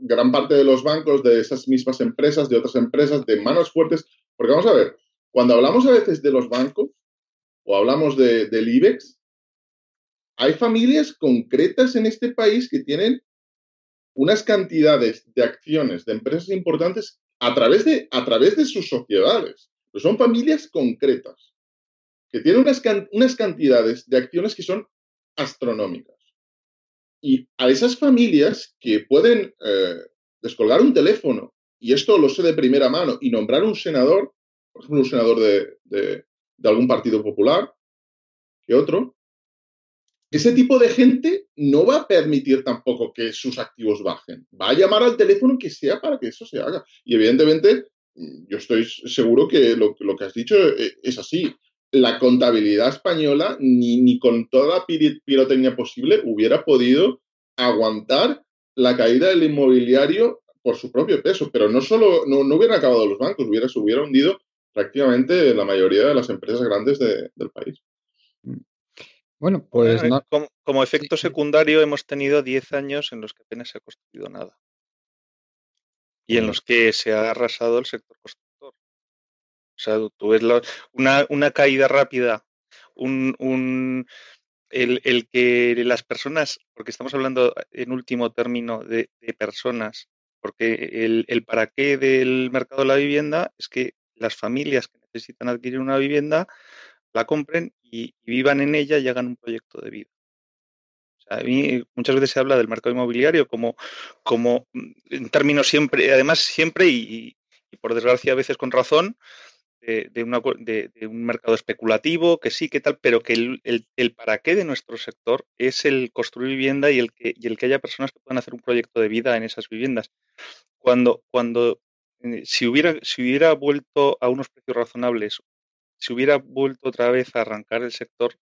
[SPEAKER 3] gran parte de los bancos de esas mismas empresas, de otras empresas, de manos fuertes. Porque vamos a ver, cuando hablamos a veces de los bancos o hablamos de, del IBEX, hay familias concretas en este país que tienen unas cantidades de acciones de empresas importantes a través de, a través de sus sociedades. Son familias concretas que tienen unas, unas cantidades de acciones que son astronómicas. Y a esas familias que pueden eh, descolgar un teléfono, y esto lo sé de primera mano, y nombrar un senador, por ejemplo, un senador de, de, algún partido popular, que otro, ese tipo de gente no va a permitir tampoco que sus activos bajen. Va a llamar al teléfono que sea para que eso se haga. Y evidentemente, yo estoy seguro que lo, lo que has dicho eh, es así la contabilidad española, ni, ni con toda la pirotecnia posible, hubiera podido aguantar la caída del inmobiliario por su propio peso. Pero no solo, no, no hubieran acabado los bancos, hubiera, se hubiera hundido prácticamente la mayoría de las empresas grandes del país.
[SPEAKER 1] Bueno, pues
[SPEAKER 4] como, efecto secundario hemos tenido 10 años en los que apenas se ha construido nada. Y en los que se ha arrasado el sector. O sea, tú ves una, una, caída rápida, un, un el, el, que las personas, porque estamos hablando en último término de, personas, porque el, el, para qué del mercado de la vivienda es que las familias que necesitan adquirir una vivienda la compren y, vivan en ella y hagan un proyecto de vida. O sea, a mí muchas veces se habla del mercado inmobiliario como, como mm, en términos siempre, además siempre y por desgracia a veces con razón, de, un mercado especulativo, que sí, que tal, pero que el, para qué de nuestro sector es el construir vivienda y el, que, y el que haya personas que puedan hacer un proyecto de vida en esas viviendas. Cuando, cuando eh, si, hubiera, si hubiera vuelto a unos precios razonables, si hubiera vuelto otra vez a arrancar el sector,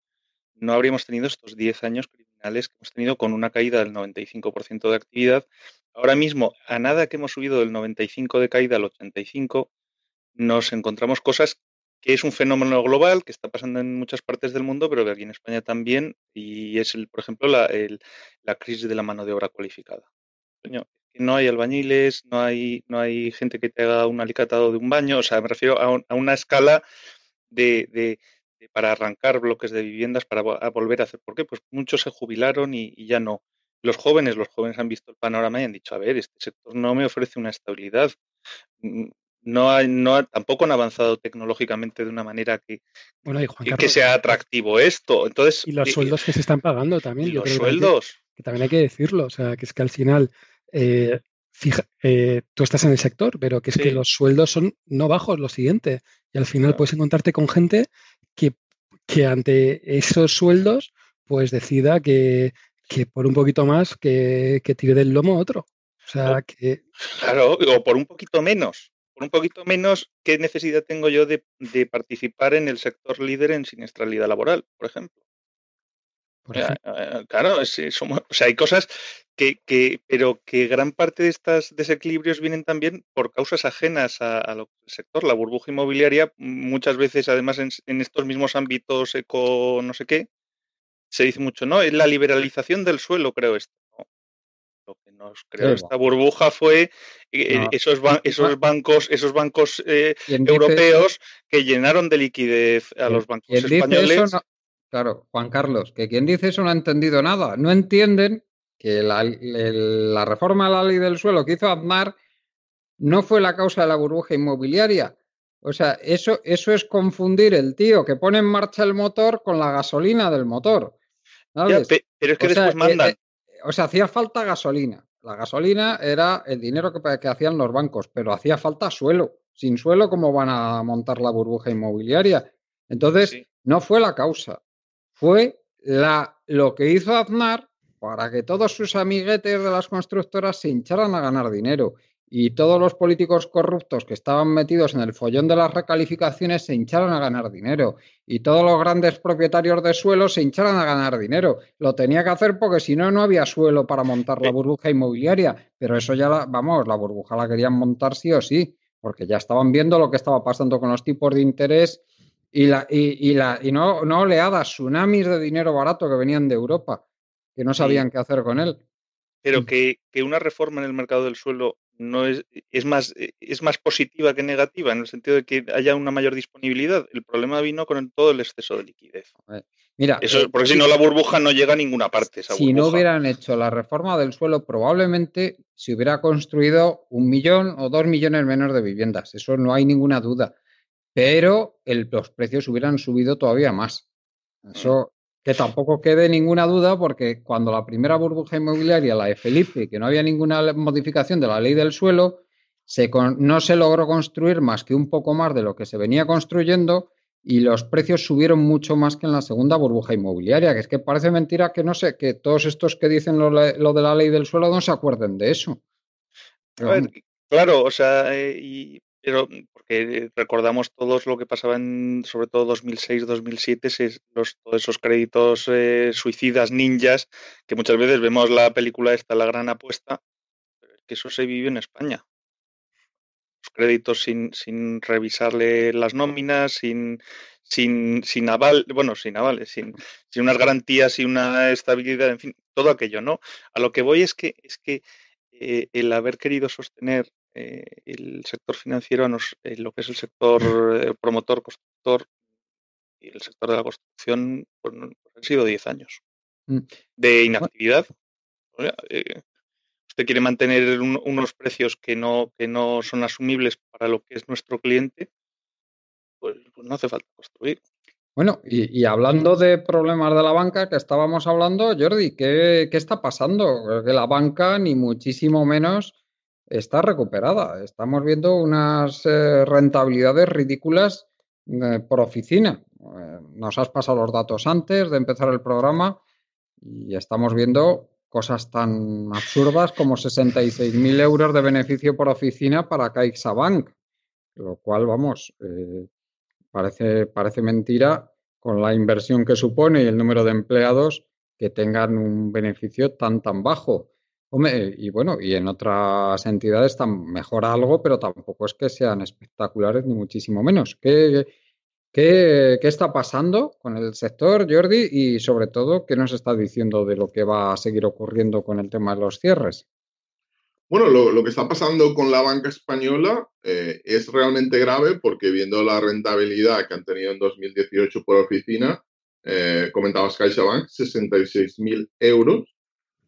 [SPEAKER 4] no habríamos tenido estos 10 años criminales que hemos tenido con una caída del 95% de actividad. Ahora mismo, a nada que hemos subido del 95 de caída al 85, nos encontramos cosas que es un fenómeno global que está pasando en muchas partes del mundo, pero que aquí en España también, y es, el, por ejemplo, la, la crisis de la mano de obra cualificada. no hay albañiles, no hay, no hay gente que te haga un alicatado de un baño, o sea, me refiero a, una escala de, para arrancar bloques de viviendas para volver a hacer. ¿Por qué? Pues muchos se jubilaron y, ya no. Los jóvenes, los jóvenes han visto el panorama y han dicho, a ver, este sector no me ofrece una estabilidad. No, hay, no tampoco han avanzado tecnológicamente de una manera que, que, sea atractivo esto. Entonces,
[SPEAKER 2] y los sueldos que se están pagando también.
[SPEAKER 4] los sueldos.
[SPEAKER 2] Que, también hay que decirlo. O sea, que es que al final, eh, fija, eh, tú estás en el sector, pero que es que los sueldos son no bajos, lo siguiente. Y al final puedes encontrarte con gente que, que ante esos sueldos, pues decida que, que por un poquito más que, que tire del lomo otro. O sea, que...
[SPEAKER 4] Claro, o por un poquito menos por un poquito menos, ¿qué necesidad tengo yo de, participar en el sector líder en siniestralidad laboral, por ejemplo? claro, o sea, hay cosas que, que, pero que gran parte de estos desequilibrios vienen también por causas ajenas al sector. La burbuja inmobiliaria, muchas veces, además, en, en, estos mismos ámbitos eco, no sé qué, se dice mucho, ¿no? Es la liberalización del suelo, creo esto lo que nos creó esta burbuja fue eh, eh, esos, esos bancos, esos bancos eh, europeos que llenaron de liquidez a los bancos españoles.
[SPEAKER 1] claro, Juan Carlos, que quien dice eso no ha entendido nada. No entienden que la, reforma a la ley del suelo que hizo Aznar no fue la causa de la burbuja inmobiliaria. O sea, eso, eso es confundir el tío que pone en marcha el motor con la gasolina del motor.
[SPEAKER 4] pero es que después mandan
[SPEAKER 1] o sea, hacía falta gasolina. La gasolina era el dinero que, hacían los bancos, pero hacía falta suelo. Sin suelo, ¿cómo van a montar la burbuja inmobiliaria? Entonces, no fue la causa. Fue la, lo que hizo Aznar para que todos sus amiguetes de las constructoras se hincharan a ganar dinero y todos los políticos corruptos que estaban metidos en el follón de las recalificaciones se hincharon a ganar dinero y todos los grandes propietarios de suelo se hincharon a ganar dinero. Lo tenía que hacer porque si no, no había suelo para montar la burbuja inmobiliaria, pero eso ya, la, vamos, la burbuja la querían montar sí o sí, porque ya estaban viendo lo que estaba pasando con los tipos de interés y, la, y, la, y no, no oleadas, tsunamis de dinero barato que venían de Europa, que no sabían qué hacer con él.
[SPEAKER 4] Pero que, que una reforma en el mercado del suelo no es, es, más, eh, es más positiva que negativa, en el sentido de que haya una mayor disponibilidad. El problema vino con todo el exceso de liquidez. Mira, Eso, eh, porque si no la burbuja no llega a ninguna parte.
[SPEAKER 1] si no hubieran hecho la reforma del suelo, probablemente se hubiera construido un millón o dos millones menos de viviendas. Eso no hay ninguna duda. Pero los precios hubieran subido todavía más. Eso, que tampoco quede ninguna duda porque cuando la primera burbuja inmobiliaria, la de Felipe, que no había ninguna modificación de la ley del suelo, no se logró construir más que un poco más de lo que se venía construyendo y los precios subieron mucho más que en la segunda burbuja inmobiliaria, que es que parece mentira que no sé, que todos estos que dicen lo, de la ley del suelo no se acuerden de eso.
[SPEAKER 4] claro, o sea, eh, pero mm, porque recordamos todos lo que pasaba en, sobre todo 2006, 2007, los, todos esos créditos eh, suicidas ninjas, que muchas veces vemos la película esta, La Gran Apuesta, pero es que eso se vivió en España. Los créditos sin, sin revisarle las nóminas, sin, sin, sin aval, bueno, sin avales, sin, sin unas garantías y una estabilidad, en fin, todo aquello, ¿no? A lo que voy es que, es que eh, el haber querido sostener eh, el sector financiero, nos, eh, lo que es el sector eh, promotor, constructor y el sector de la construcción, pues, han sido 10 años mm. de inactividad. usted quiere mantener unos precios que no, que no son asumibles para lo que es nuestro cliente, pues, pues no hace falta construir.
[SPEAKER 1] Bueno, y, hablando de problemas de la banca que estábamos hablando, Jordi, ¿qué, qué está pasando? Que la banca, ni muchísimo menos, está recuperada. Estamos viendo unas eh, rentabilidades ridículas eh, por oficina. Eh, nos has pasado los datos antes de empezar el programa y estamos viendo cosas tan absurdas como 66.000 euros de beneficio por oficina para CaixaBank, lo cual, vamos, parece, parece mentira con la inversión que supone y el número de empleados que tengan un beneficio tan, tan bajo. Y bueno, y en otras entidades mejora algo, pero tampoco es que sean espectaculares, ni muchísimo menos. ¿Qué, qué, qué está pasando con el sector, Jordi? Y sobre todo, ¿qué nos está diciendo de lo que va a seguir ocurriendo con el tema de los cierres?
[SPEAKER 3] Bueno, lo, que está pasando con la banca española eh, es realmente grave porque viendo la rentabilidad que han tenido en 2018 por oficina, eh, comentabas CaixaBank, 66.000 euros.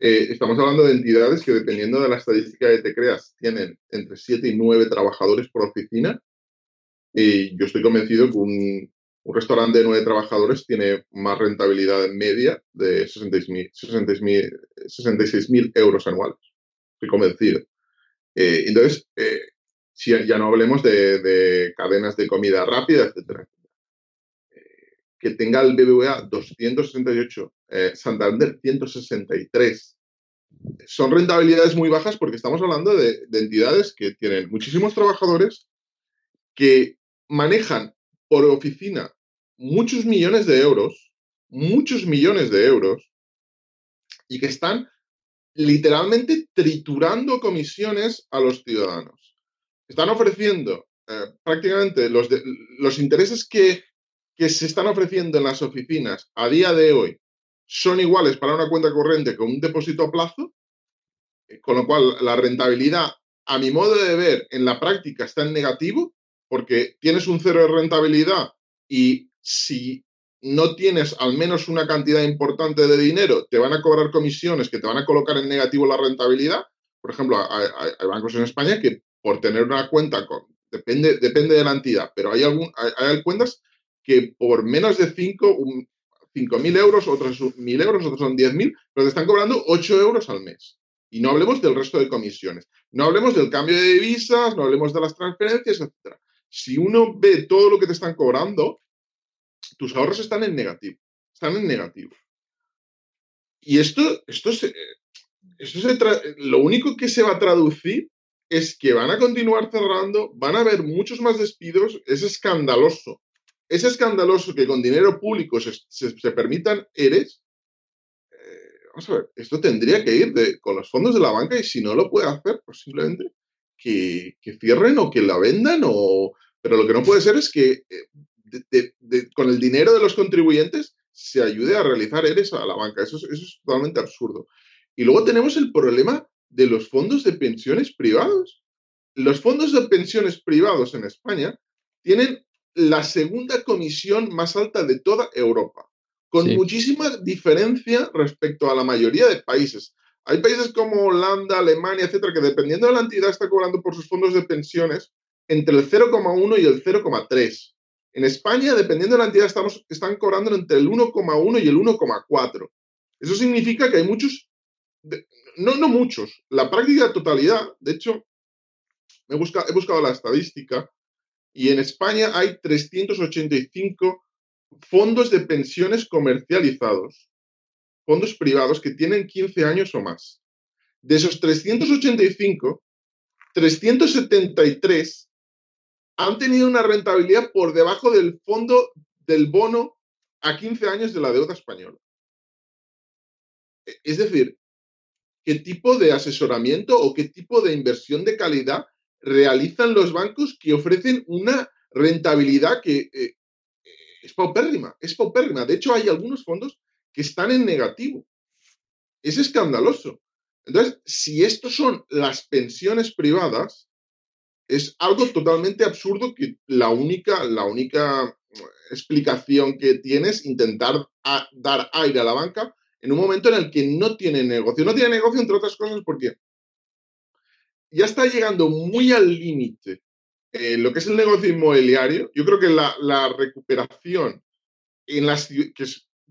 [SPEAKER 3] Eh, estamos hablando de entidades que dependiendo de la estadística que te creas tienen entre 7 y 9 trabajadores por oficina. Y yo estoy convencido que un, un restaurante de 9 trabajadores tiene más rentabilidad en media de 66.000 euros anuales estoy convencido. Eh, entonces, eh, si ya no hablemos de, cadenas de comida rápida, etcétera. Eh, que tenga el BBVA 268, Santander 163. Son rentabilidades muy bajas porque estamos hablando de, de entidades que tienen muchísimos trabajadores que manejan por oficina muchos millones de euros, muchos millones de euros, y que están literalmente triturando comisiones a los ciudadanos. Están ofreciendo eh, prácticamente los, los intereses que, se están ofreciendo en las oficinas a día de hoy son iguales para una cuenta corriente que un depósito a plazo, eh, con lo cual la rentabilidad, a mi modo de ver, en la práctica está en negativo, porque tienes un cero de rentabilidad y si no tienes al menos una cantidad importante de dinero, te van a cobrar comisiones que te van a colocar en negativo la rentabilidad. Por ejemplo, hay, bancos en España que por tener una cuenta, con, depende, depende de la entidad, pero hay, algún, hay, cuentas que por menos de 5, 5.000 euros, otros 1.000 euros, otros son 10.000, pero te están cobrando 8 euros al mes. Y no hablemos del resto de comisiones. No hablemos del cambio de divisas, no hablemos de las transferencias, etc. Si uno ve todo lo que te están cobrando, tus ahorros están en negativo. Están en negativo. Y esto, esto, se, esto lo único que se va a traducir es que van a continuar cerrando, van a haber muchos más despidos. Es escandaloso. Es escandaloso que con dinero público se, permitan ERES. Eh, vamos a ver, esto tendría que ir con los fondos de la banca y si no lo puede hacer, pues simplemente que, que cierren o que la vendan o... Pero lo que no puede ser es que eh, con el dinero de los contribuyentes se ayude a realizar ERES a la banca. Eso es, totalmente absurdo. Y luego tenemos el problema de los fondos de pensiones privados. Los fondos de pensiones privados en España tienen la segunda comisión más alta de toda Europa, con muchísima diferencia respecto a la mayoría de países. Hay países como Holanda, Alemania, etcétera, que dependiendo de la entidad está cobrando por sus fondos de pensiones entre el 0,1 y el 0,3. En España, dependiendo de la entidad, estamos, están cobrando entre el 1,1 y el 1,4. Eso significa que hay muchos, no, no muchos, la práctica totalidad, de hecho, he buscado la estadística y en España hay 385 fondos de pensiones comercializados, fondos privados que tienen 15 años o más. De esos 385, 373 han tenido una rentabilidad por debajo del fondo del bono a 15 años de la deuda española. E, es decir, ¿qué tipo de asesoramiento o qué tipo de inversión de calidad realizan los bancos que ofrecen una rentabilidad que eh, es paupérrima? Es paupérrima. De hecho, hay algunos fondos que están en negativo. Es escandaloso. Entonces, si estos son las pensiones privadas, es algo totalmente absurdo que la única, la única explicación que tiene es intentar dar aire a la banca en un momento en el que no tiene negocio. No tiene negocio, entre otras cosas, porque ya está llegando muy al límite eh, lo que es el negocio inmobiliario. Yo creo que la, recuperación en las que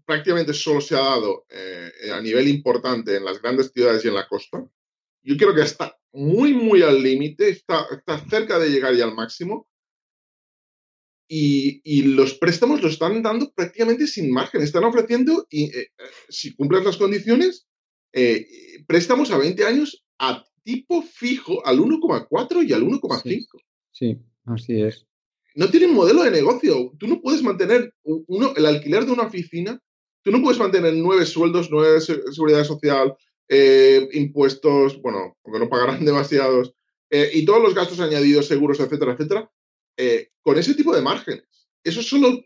[SPEAKER 3] prácticamente solo se ha dado eh, a nivel importante en las grandes ciudades y en la costa, yo creo que está muy, muy al límite, está, está cerca de llegar ya al máximo. Y, los préstamos lo están dando prácticamente sin margen. Están ofreciendo, y, eh, si cumples las condiciones, eh, préstamos a 20 años a tipo fijo al 1,4 y al 1,5.
[SPEAKER 1] Sí, así es.
[SPEAKER 3] No tienen modelo de negocio. Tú no puedes mantener uno, el alquiler de una oficina, tú no puedes mantener nueve sueldos, nueve seguridad social, eh, impuestos, bueno, porque no pagarán demasiados, y todos los gastos añadidos, seguros, etcétera, etcétera, eh, con ese tipo de márgenes. Eso solo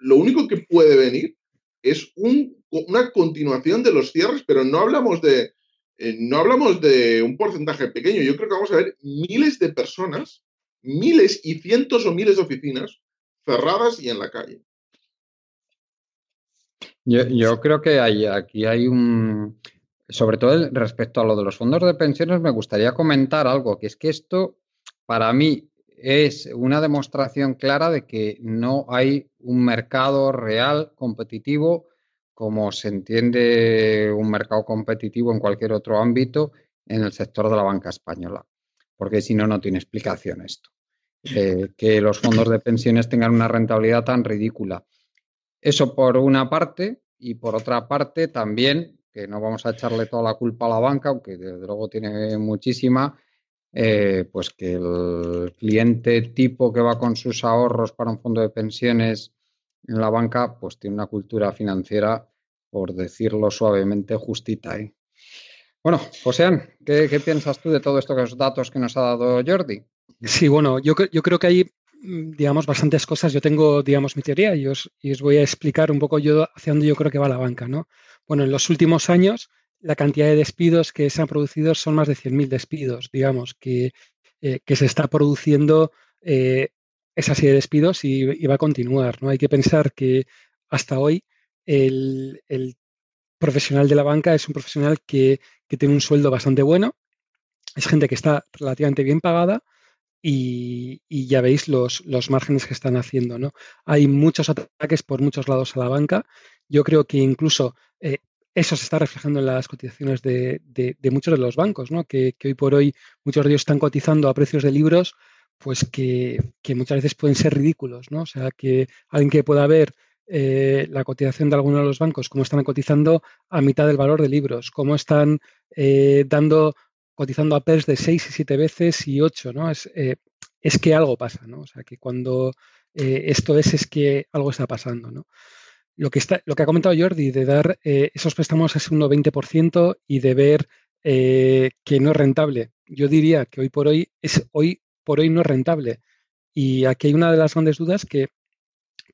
[SPEAKER 3] lo, único que puede venir es una continuación de los cierres, pero no hablamos de eh, no hablamos de un porcentaje pequeño. Yo creo que vamos a ver miles de personas, miles y cientos o miles de oficinas cerradas y en la calle.
[SPEAKER 1] Yo, creo que hay, aquí hay un, sobre todo respecto a lo de los fondos de pensiones, me gustaría comentar algo, que es que esto, para mí, es una demostración clara de que no hay un mercado real competitivo como se entiende un mercado competitivo en cualquier otro ámbito en el sector de la banca española, porque si no, no tiene explicación esto. Eh, que los fondos de pensiones tengan una rentabilidad tan ridícula. Eso por una parte, y por otra parte también, que no vamos a echarle toda la culpa a la banca, aunque desde luego tiene muchísima, eh, pues que el cliente tipo que va con sus ahorros para un fondo de pensiones en la banca, pues tiene una cultura financiera, por decirlo suavemente, justita. ¿eh? Bueno, José, ¿qué, piensas tú de todos estos datos que nos ha dado Jordi?
[SPEAKER 2] Sí, bueno, yo, creo que hay, mm, digamos, bastantes cosas. Yo tengo, digamos, mi teoría y os, voy a explicar un poco yo hacia dónde yo creo que va la banca, ¿no? Bueno, en los últimos años la cantidad de despidos que se han producido son más de 100.000 despidos, digamos, que, eh, que, se está produciendo eh, esa serie de despidos y, va a continuar. ¿no? Hay que pensar que hasta hoy el, profesional de la banca es un profesional que, tiene un sueldo bastante bueno, es gente que está relativamente bien pagada y, ya veis los, márgenes que están haciendo. ¿no? Hay muchos ataques por muchos lados a la banca. Yo creo que incluso eh, eso se está reflejando en las cotizaciones de, muchos de los bancos, ¿no? Que, hoy por hoy muchos de ellos están cotizando a precios de libros, pues que, muchas veces pueden ser ridículos, ¿no? O sea, que alguien que pueda ver eh, la cotización de alguno de los bancos, cómo están cotizando a mitad del valor de libros, cómo están eh, dando, cotizando a PERS de 6 y 7 veces y 8, ¿no? Es, eh, es que algo pasa, ¿no? O sea, que cuando esto es, es que algo está pasando, ¿no? lo que, está, lo que ha comentado Jordi, de dar esos préstamos a ese 1,20% y de ver que no es rentable. Yo diría que hoy por hoy es hoy por hoy no es rentable. Y aquí hay una de las grandes dudas que,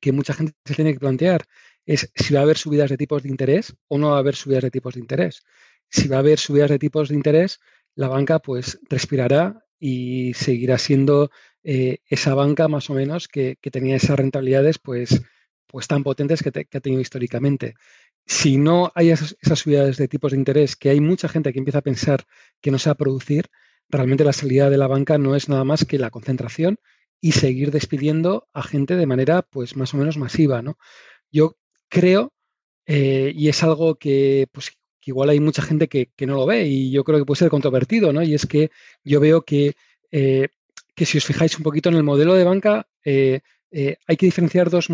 [SPEAKER 2] que mucha gente se tiene que plantear. Es si va a haber subidas de tipos de interés o no va a haber subidas de tipos de interés. Si va a haber subidas de tipos de interés, la banca pues respirará y seguirá siendo eh, esa banca más o menos que, que tenía esas rentabilidades pues pues tan potentes que, ha tenido históricamente. Si no hay esas, subidas de tipos de interés, que hay mucha gente que empieza a pensar que no se va a producir, realmente la salida de la banca no es nada más que la concentración y seguir despidiendo a gente de manera pues más o menos masiva. ¿no? Yo creo, eh, y es algo que, pues, igual hay mucha gente que, no lo ve y yo creo que puede ser controvertido, ¿no? y es que yo veo que, eh, que si os fijáis un poquito en el modelo de banca, eh, hay que diferenciar dos,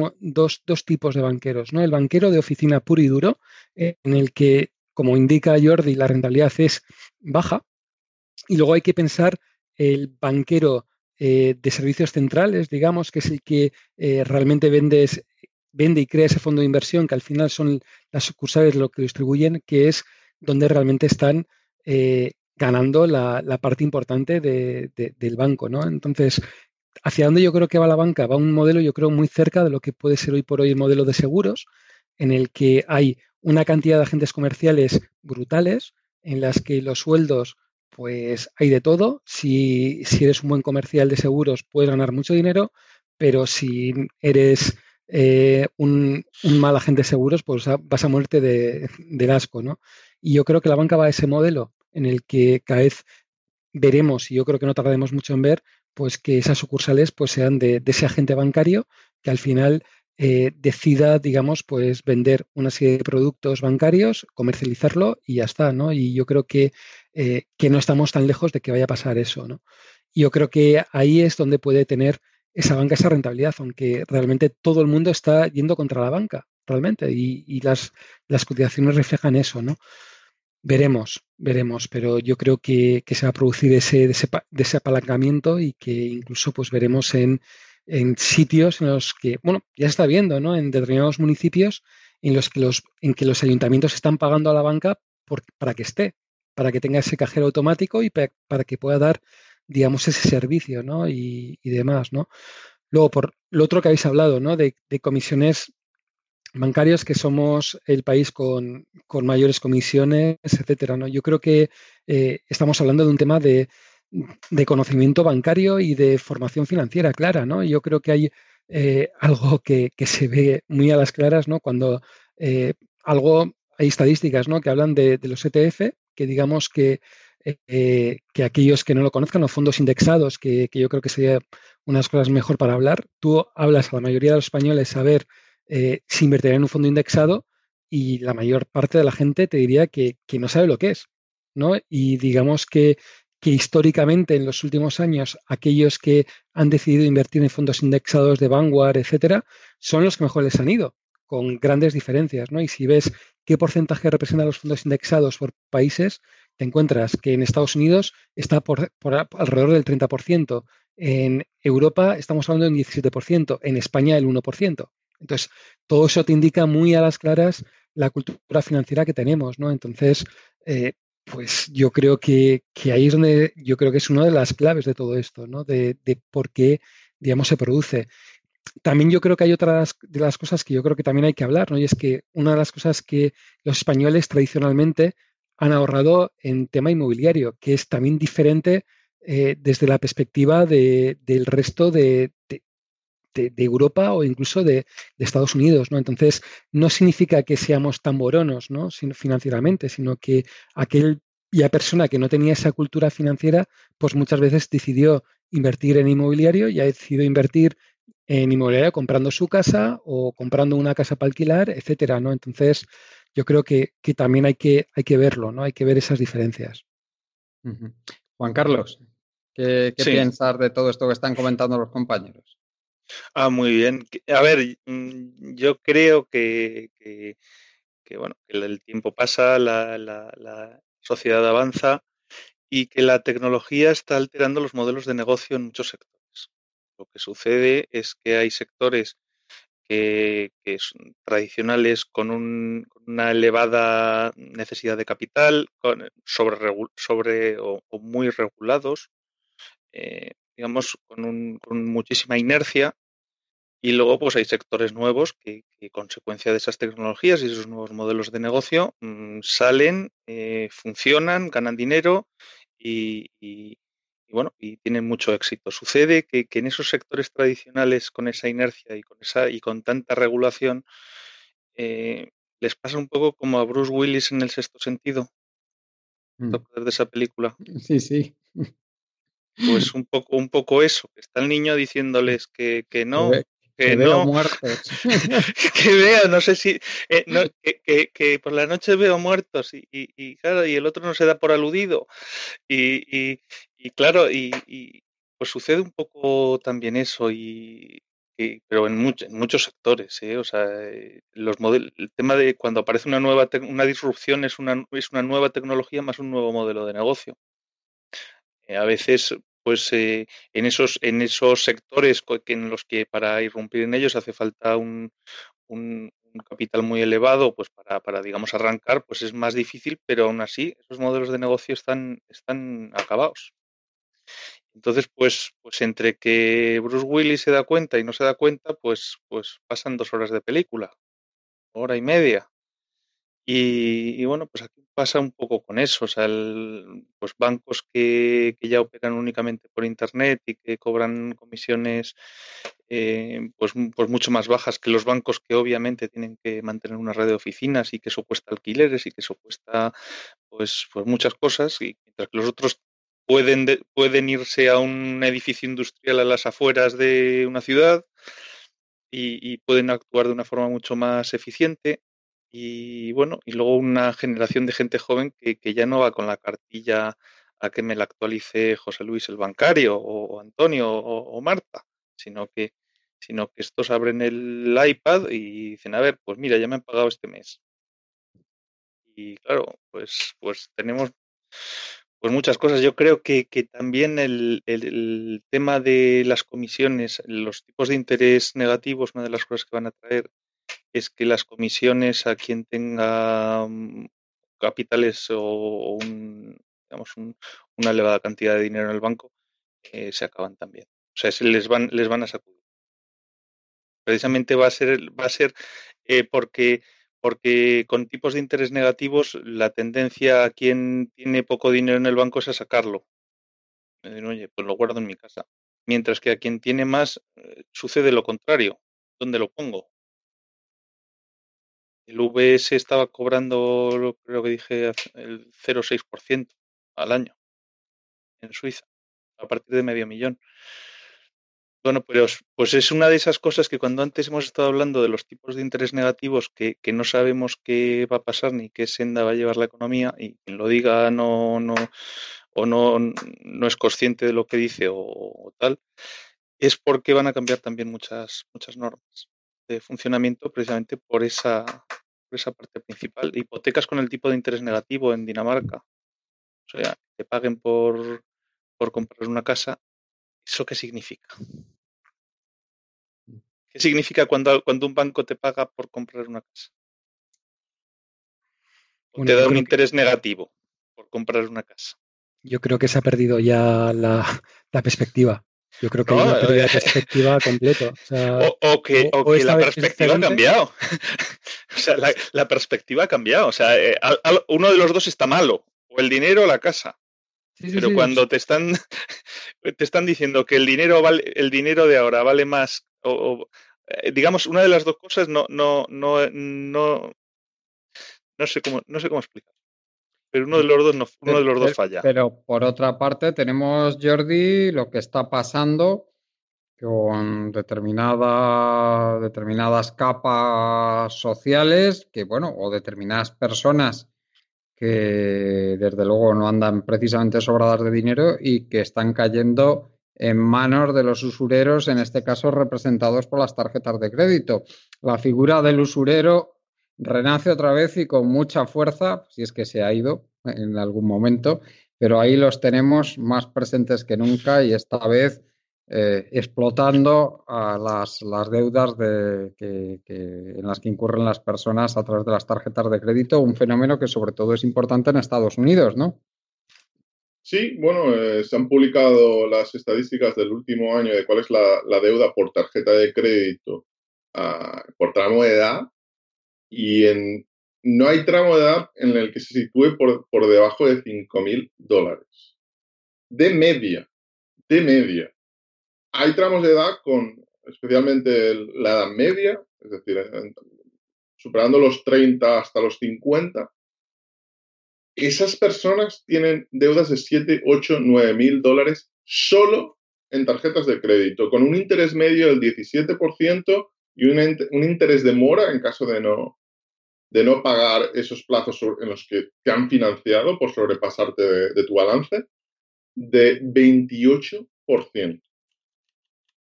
[SPEAKER 2] tipos de banqueros, ¿no? El banquero de oficina puro y duro, en el que, como indica Jordi, la rentabilidad es baja, y luego hay que pensar el banquero eh, de servicios centrales, digamos, que es el que realmente vende, vende y crea ese fondo de inversión, que al final son las sucursales lo que distribuyen, que es donde realmente están ganando la, parte importante del banco, ¿no? Entonces, hacia dónde yo creo que va la banca, va un modelo yo creo muy cerca de lo que puede ser hoy por hoy el modelo de seguros, en el que hay una cantidad de agentes comerciales brutales, en las que los sueldos, pues hay de todo. Si, eres un buen comercial de seguros, puedes ganar mucho dinero, pero si eres eh, un, mal agente de seguros, pues vas a muerte de, asco, ¿no? Y yo creo que la banca va a ese modelo en el que cada vez veremos, y yo creo que no tardaremos mucho en ver, pues que esas sucursales pues sean de, ese agente bancario que al final eh, decida, digamos, pues vender una serie de productos bancarios, comercializarlo y ya está, ¿no? Y yo creo que, eh, que no estamos tan lejos de que vaya a pasar eso, ¿no? Yo creo que ahí es donde puede tener esa banca esa rentabilidad, aunque realmente todo el mundo está yendo contra la banca, realmente, y, las, cotizaciones reflejan eso, ¿no? Veremos, veremos, pero yo creo que, se va a producir ese, ese, apalancamiento y que incluso pues veremos en, en sitios en los que, bueno, ya está viendo, ¿no? En determinados municipios en los que los, en que los ayuntamientos están pagando a la banca para que esté, para que tenga ese cajero automático y para, que pueda dar, digamos, ese servicio, ¿no? Y, demás, ¿no? Luego, por lo otro que habéis hablado, ¿no? De, comisiones bancarias, que somos el país con, mayores comisiones, etcétera, ¿no? Yo creo que eh, estamos hablando de un tema de, de conocimiento bancario y de formación financiera clara, ¿no? Yo creo que hay eh, algo que, se ve muy a las claras, ¿no? Cuando eh, algo, hay estadísticas, ¿no? Que hablan de, los ETF, que digamos que, eh, que aquellos que no lo conozcan, los fondos indexados, que, yo creo que sería unas cosas mejor para hablar, tú hablas a la mayoría de los españoles a ver si invertirían en un fondo indexado y la mayor parte de la gente te diría que, que no sabe lo que es, ¿no? Y digamos que que históricamente en los últimos años aquellos que han decidido invertir en fondos indexados de Vanguard, etcétera, son los que mejor les han ido, con grandes diferencias, ¿no? Y si ves qué porcentaje representan los fondos indexados por países, te encuentras que en Estados Unidos está por, alrededor del 30%, en Europa estamos hablando de un 17%, en España el 1%. Entonces, todo eso te indica muy a las claras la cultura financiera que tenemos, ¿no? Entonces, eh, pues yo creo que, ahí es donde yo creo que es una de las claves de todo esto, ¿no? De, por qué, digamos, se produce. También yo creo que hay otras de las cosas que yo creo que también hay que hablar, ¿no? Y es que una de las cosas que los españoles tradicionalmente han ahorrado en tema inmobiliario, que es también diferente eh, desde la perspectiva del resto de, de, Europa o incluso de, Estados Unidos, ¿no? Entonces, no significa que seamos tan boronos, ¿no? financieramente, sino que aquella persona que no tenía esa cultura financiera, pues muchas veces decidió invertir en inmobiliario y ha decidido invertir en inmobiliario comprando su casa o comprando una casa para alquilar, etcétera, ¿no? Entonces, yo creo que, también hay que, hay que verlo, ¿no? Hay que ver esas diferencias.
[SPEAKER 1] Juan Carlos, ¿qué, piensas de todo esto que están comentando los compañeros?
[SPEAKER 4] Ah, muy bien. A ver, mm, yo creo que, bueno, que el tiempo pasa, la, la, sociedad avanza y que la tecnología está alterando los modelos de negocio en muchos sectores. Lo que sucede es que hay sectores que, son tradicionales con, una elevada necesidad de capital, sobre, o, muy regulados, eh, digamos, con, muchísima inercia. Y luego, pues hay sectores nuevos que, consecuencia de esas tecnologías y esos nuevos modelos de negocio, mm, salen, eh, funcionan, ganan dinero y, bueno, y tienen mucho éxito. Sucede que, en esos sectores tradicionales, con esa inercia y con esa y con tanta regulación, eh, les pasa un poco como a Bruce Willis en el sexto sentido. Mm. de esa película?
[SPEAKER 1] Sí, sí.
[SPEAKER 4] Pues un poco, un poco eso, que está el niño diciéndoles que, que no,
[SPEAKER 1] que, no, muertos.
[SPEAKER 4] que veo, no sé si, eh, que, que, por la noche veo muertos y, y, claro, y el otro no se da por aludido. Y, y claro, y, pues sucede un poco también eso, y, pero en, en muchos sectores, ¿eh? o sea, eh, los modelos, el tema de cuando aparece una nueva, una disrupción es una, es una nueva tecnología más un nuevo modelo de negocio. a veces pues eh, en esos en esos sectores en los que para irrumpir en ellos hace falta un, un, capital muy elevado pues para, para, digamos arrancar pues es más difícil pero aún así esos modelos de negocio están están acabados entonces pues pues entre que Bruce Willis se da cuenta y no se da cuenta pues pues pasan dos horas de película hora y media. Y, bueno, pues aquí pasa un poco con eso, o sea, pues bancos que, ya operan únicamente por Internet y que cobran comisiones eh, pues, pues mucho más bajas que los bancos que obviamente tienen que mantener una red de oficinas y que eso cuesta alquileres y que eso cuesta pues, pues muchas cosas, y mientras que los otros pueden, pueden irse a un edificio industrial a las afueras de una ciudad, y, pueden actuar de una forma mucho más eficiente. Y bueno, y luego una generación de gente joven que, ya no va con la cartilla a que me la actualice José Luis el bancario o, Antonio o, Marta, sino que, sino que estos abren el iPad y dicen, a ver, pues mira, ya me han pagado este mes. Y claro, pues, pues tenemos pues muchas cosas. Yo creo que, también el, tema de las comisiones, los tipos de interés negativos, una de las cosas que van a traer es que las comisiones a quien tenga mm, capitales o, digamos una elevada cantidad de dinero en el banco eh, se acaban también. O sea, se les van, les van a sacudir. Precisamente va a ser, va a ser eh, porque porque con tipos de interés negativos la tendencia a quien tiene poco dinero en el banco es a sacarlo. Oye, pues lo guardo en mi casa. Mientras que a quien tiene más eh, sucede lo contrario. ¿Dónde lo pongo? El VS estaba cobrando, creo que dije, el 0,6% al año en Suiza, a partir de medio millón. Bueno, pues, pues es una de esas cosas que cuando antes hemos estado hablando de los tipos de interés negativos que, no sabemos qué va a pasar ni qué senda va a llevar la economía y quien lo diga no, no o no, no es consciente de lo que dice o, tal, es porque van a cambiar también muchas, muchas normas de funcionamiento precisamente por esa, por esa parte principal. Hipotecas con el tipo de interés negativo en Dinamarca. O sea, que paguen por, por comprar una casa ¿Eso qué significa? ¿Qué significa cuando, cuando un banco te paga por comprar una casa? O te da un interés negativo por comprar una casa.
[SPEAKER 2] Yo creo que se ha perdido ya la, perspectiva. Yo creo que hay una pérdida de perspectiva completo.
[SPEAKER 4] O, que, la perspectiva ha cambiado. o sea, la, perspectiva ha cambiado. O sea, eh, uno de los dos está malo. O el dinero o la casa. Pero cuando te están te están diciendo que el dinero vale, el dinero de ahora vale más, o, eh, digamos, una de las dos cosas no, no, no, no, no sé cómo, no sé cómo explicar. Pero uno de los dos no, uno de los dos falla.
[SPEAKER 1] Pero por otra parte tenemos, Jordi, lo que está pasando con determinada, determinadas capas sociales que, bueno, o determinadas personas que desde luego no andan precisamente sobradas de dinero y que están cayendo en manos de los usureros, en este caso representados por las tarjetas de crédito. La figura del usurero renace otra vez y con mucha fuerza, si es que se ha ido en algún momento, pero ahí los tenemos más presentes que nunca y esta vez eh, explotando las, deudas de, en las que incurren las personas a través de las tarjetas de crédito, un fenómeno que sobre todo es importante en Estados Unidos, ¿no?
[SPEAKER 3] Sí, bueno, eh, se han publicado las estadísticas del último año de cuál es la, deuda por tarjeta de crédito ah, por tramo de edad y no hay tramo de edad en el que se sitúe por, por debajo de 5.000 dólares. De media, de media hay tramos de edad con especialmente la edad media, es decir, superando los 30 hasta los 50. Esas personas tienen deudas de 7, 8, 9 mil dólares solo en tarjetas de crédito, con un interés medio del 17% y un, interés de mora en caso de no, de no pagar esos plazos en los que te han financiado por sobrepasarte de, tu balance, de 28%.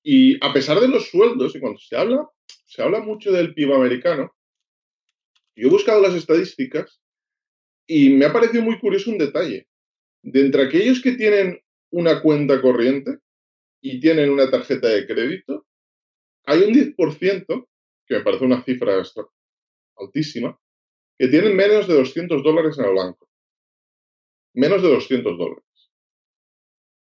[SPEAKER 3] Y a pesar de los sueldos, y cuando se habla, se habla mucho del PIB americano, yo he buscado las estadísticas y me ha parecido muy curioso un detalle. De entre aquellos que tienen una cuenta corriente y tienen una tarjeta de crédito, hay un 10%, que me parece una cifra altísima, que tienen menos de 200 dólares en el banco. Menos de 200 dólares.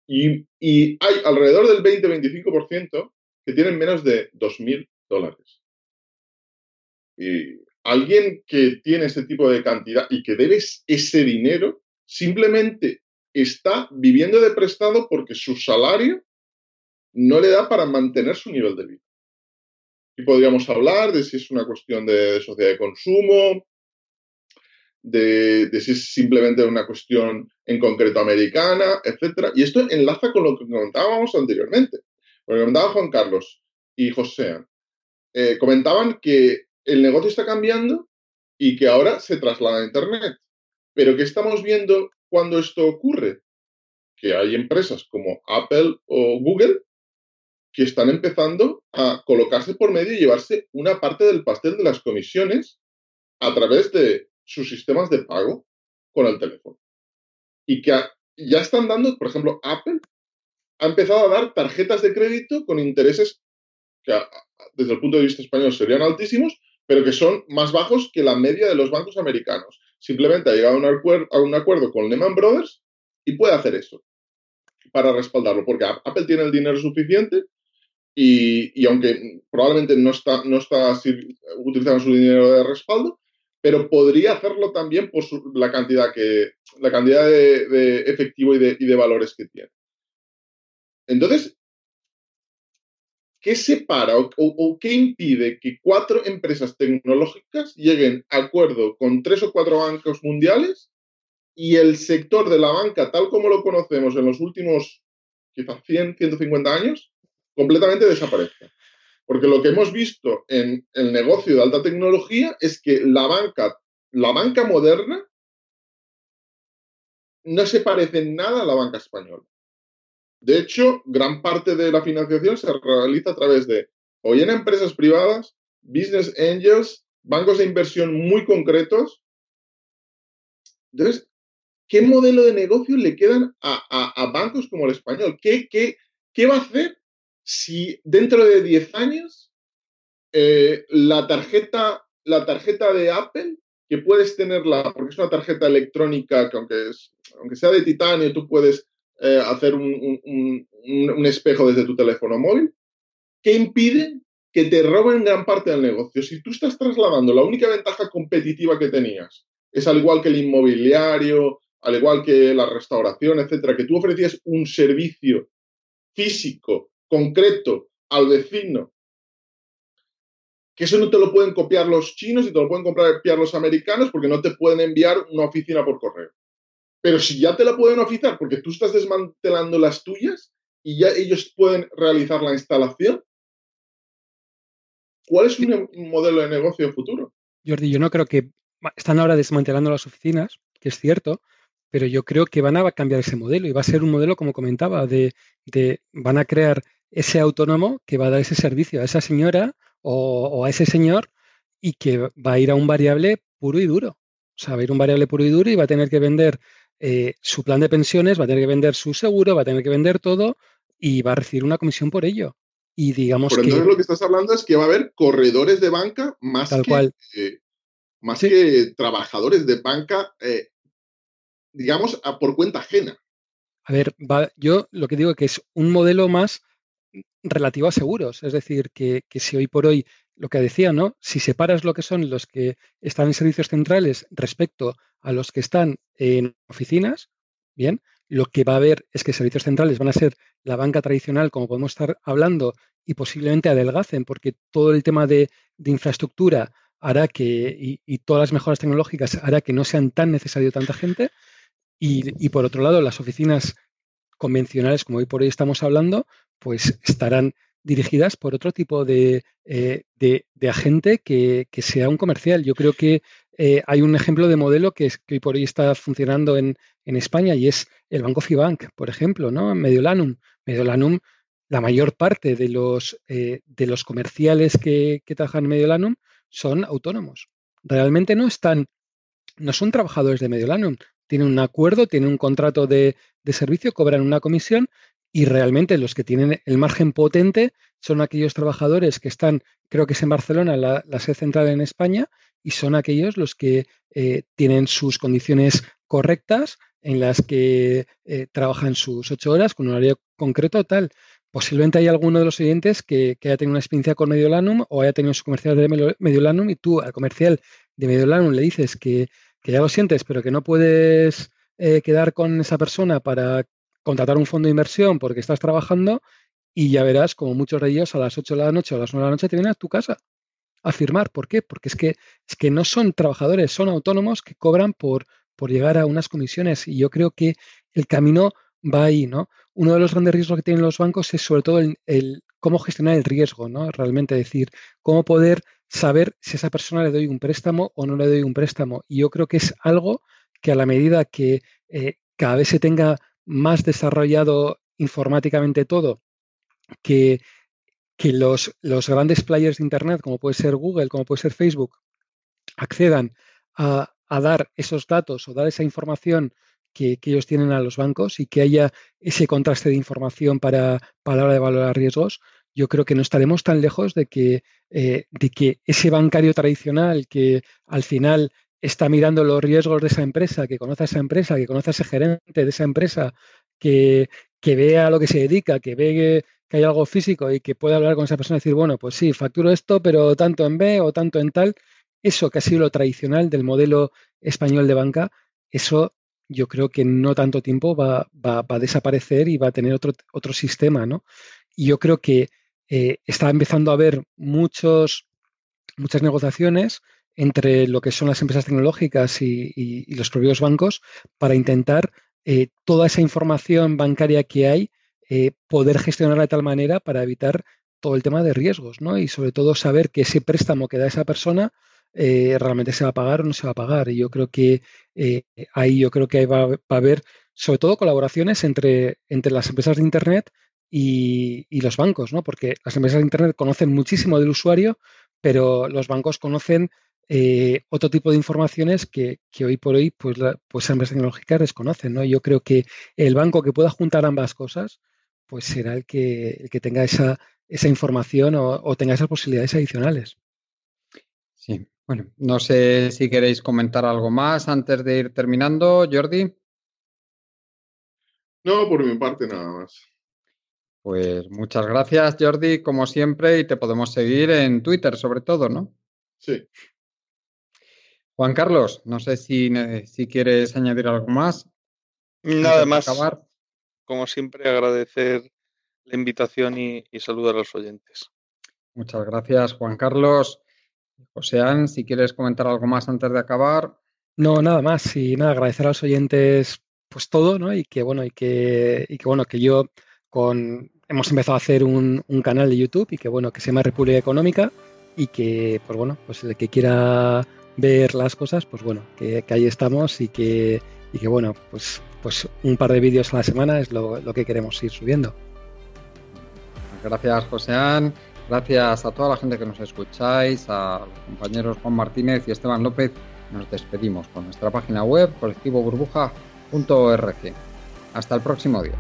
[SPEAKER 3] Y, hay alrededor del 20-25% que tienen menos de 2.000 dólares. Y alguien que tiene ese tipo de cantidad y que debe ese dinero, simplemente está viviendo de prestado porque su salario no le da para mantener su nivel de vida. Y podríamos hablar de si es una cuestión de sociedad de consumo, de, si es simplemente una cuestión en concreto americana, etcétera. Y esto enlaza con lo que comentábamos anteriormente. Lo que comentaba Juan Carlos y José. eh, comentaban que el negocio está cambiando y que ahora se traslada a Internet. Pero ¿qué estamos viendo cuando esto ocurre? Que hay empresas como Apple o Google que están empezando a colocarse por medio y llevarse una parte del pastel de las comisiones a través de sus sistemas de pago con el teléfono. Y que ya están dando, por ejemplo, Apple ha empezado a dar tarjetas de crédito con intereses que desde el punto de vista español serían altísimos, pero que son más bajos que la media de los bancos americanos. Simplemente ha llegado a un, acuerdo, con Lehman Brothers y puede hacer eso para respaldarlo, porque Apple tiene el dinero suficiente y, aunque probablemente no está, no está utilizando su dinero de respaldo, pero podría hacerlo también por la cantidad, que, la cantidad de, efectivo y de, valores que tiene. Entonces, ¿qué separa o, qué impide que cuatro empresas tecnológicas lleguen a acuerdo con tres o cuatro bancos mundiales y el sector de la banca, tal como lo conocemos en los últimos quizás 100, 150 años, completamente desaparezca? Porque lo que hemos visto en el negocio de alta tecnología es que la banca, la banca moderna no se parece en nada a la banca española. De hecho, gran parte de la financiación se realiza a través de o bien empresas privadas, business angels, bancos de inversión muy concretos. Entonces, ¿qué modelo de negocio le quedan a, bancos como el español? ¿Qué, qué, va a hacer si dentro de 10 años eh, la, tarjeta, la tarjeta de Apple, que puedes tenerla, porque es una tarjeta electrónica que aunque, es, aunque sea de titanio, tú puedes eh, hacer un, espejo desde tu teléfono móvil, ¿qué impide que te roben gran parte del negocio? Si tú estás trasladando la única ventaja competitiva que tenías, es al igual que el inmobiliario, al igual que la restauración, etcétera, que tú ofrecías un servicio físico, concreto, al vecino, que eso no te lo pueden copiar los chinos y te lo pueden copiar los americanos porque no te pueden enviar una oficina por correo. Pero si ya te la pueden oficiar porque tú estás desmantelando las tuyas y ya ellos pueden realizar la instalación, ¿cuál es un modelo de negocio futuro?
[SPEAKER 2] Jordi, yo no creo que están ahora desmantelando las oficinas, que es cierto, pero yo creo que van a cambiar ese modelo y va a ser un modelo, como comentaba, de, van a crear ese autónomo que va a dar ese servicio a esa señora o, o, a ese señor y que va a ir a un variable puro y duro. O sea, va a ir un variable puro y duro y va a tener que vender eh, su plan de pensiones, va a tener que vender su seguro, va a tener que vender todo y va a recibir una comisión por ello. Y digamos
[SPEAKER 3] Pero entonces lo que estás hablando es que va a haber corredores de banca más que, eh, más que trabajadores de banca, eh, digamos, por cuenta ajena.
[SPEAKER 2] A ver, yo lo que digo es que es un modelo más relativo a seguros. Es decir, que, que, si hoy por hoy, lo que decía, ¿no? Si separas lo que son los que están en servicios centrales respecto a los que están en oficinas, bien, lo que va a haber es que servicios centrales van a ser la banca tradicional, como podemos estar hablando, y posiblemente adelgacen, porque todo el tema de, infraestructura hará que, y, todas las mejoras tecnológicas hará que no sean tan necesario tanta gente. Y, por otro lado, las oficinas convencionales, como hoy por hoy estamos hablando, pues estarán dirigidas por otro tipo de, eh, agente que, que, sea un comercial. Yo creo que eh, hay un ejemplo de modelo que, que hoy por hoy está funcionando en, España y es el Banco Fibank, por ejemplo, ¿no? Mediolanum. Mediolanum, la mayor parte de los, eh, de los comerciales que, trabajan en Mediolanum son autónomos. Realmente no están, no son trabajadores de Mediolanum. Tienen un acuerdo, tienen un contrato de, servicio, cobran una comisión y realmente los que tienen el margen potente son aquellos trabajadores que están, creo que es en Barcelona, la, sede central en España, y son aquellos los que eh, tienen sus condiciones correctas en las que eh, trabajan sus ocho horas con un horario concreto tal. Posiblemente hay alguno de los oyentes que, haya tenido una experiencia con Mediolanum o haya tenido su comercial de Mediolanum y tú al comercial de Mediolanum le dices que, ya lo sientes, pero que no puedes eh, quedar con esa persona para contratar un fondo de inversión porque estás trabajando y ya verás como muchos de ellos a las 8 de la noche o a las 9 de la noche te vienen a tu casa afirmar. ¿Por qué? Porque es que, es que no son trabajadores, son autónomos que cobran por, por llegar a unas comisiones. Y yo creo que el camino va ahí, ¿no? Uno de los grandes riesgos que tienen los bancos es sobre todo el, cómo gestionar el riesgo, ¿no? Realmente decir, cómo poder saber si a esa persona le doy un préstamo o no le doy un préstamo. Y yo creo que es algo que a la medida que eh, cada vez se tenga más desarrollado informáticamente todo, que, que los, los grandes players de Internet, como puede ser Google, como puede ser Facebook, accedan a, dar esos datos o dar esa información que, ellos tienen a los bancos y que haya ese contraste de información para, para valorar riesgos, yo creo que no estaremos tan lejos de que, eh, de que ese bancario tradicional que al final está mirando los riesgos de esa empresa, que conoce a esa empresa, que conoce a ese gerente de esa empresa, que, que vea a lo que se dedica, que ve que, hay algo físico y que pueda hablar con esa persona y decir, bueno, pues sí, facturo esto, pero tanto en B o tanto en tal, eso que ha sido lo tradicional del modelo español de banca, eso yo creo que no tanto tiempo va, va, a desaparecer y va a tener otro, otro sistema, ¿no? Y yo creo que eh, está empezando a haber muchos, muchas negociaciones entre lo que son las empresas tecnológicas y, los propios bancos para intentar eh, toda esa información bancaria que hay, eh, poder gestionarla de tal manera para evitar todo el tema de riesgos, ¿no? Y sobre todo saber que ese préstamo que da esa persona realmente se va a pagar o no se va a pagar. Y yo creo que ahí yo creo que va, va, a haber sobre todo colaboraciones entre, entre las empresas de Internet y, los bancos, ¿no? Porque las empresas de Internet conocen muchísimo del usuario, pero los bancos conocen eh, otro tipo de informaciones que, hoy por hoy pues, pues las empresas tecnológicas desconocen, ¿no? Yo creo que el banco que pueda juntar ambas cosas, pues será el que, el que tenga esa, esa información o, tenga esas posibilidades adicionales.
[SPEAKER 1] Sí, bueno, no sé si queréis comentar algo más antes de ir terminando, Jordi.
[SPEAKER 3] No, por mi parte nada más.
[SPEAKER 1] Pues muchas gracias, Jordi, como siempre, y te podemos seguir en Twitter, sobre todo, ¿no?
[SPEAKER 3] Sí.
[SPEAKER 1] Juan Carlos, no sé si, si quieres añadir algo más.
[SPEAKER 4] Nada más. Como siempre, agradecer la invitación y, saludar a los oyentes.
[SPEAKER 1] Muchas gracias, Juan Carlos. Joséán, si quieres comentar algo más antes de acabar.
[SPEAKER 2] No, nada más. Y nada, agradecer a los oyentes pues todo, ¿no? Y que bueno, y que, y que bueno, que yo con hemos empezado a hacer un, canal de YouTube y que bueno, que se llama República Económica y que pues bueno, pues el que quiera ver las cosas, pues bueno, que, ahí estamos y que, y que bueno, pues, pues un par de vídeos a la semana es lo, lo que queremos ir subiendo.
[SPEAKER 1] Gracias, Joséán. Gracias a toda la gente que nos escucháis, a los compañeros Juan Martínez y Esteban López. Nos despedimos con nuestra página web colectivoburbuja.org. Hasta el próximo día.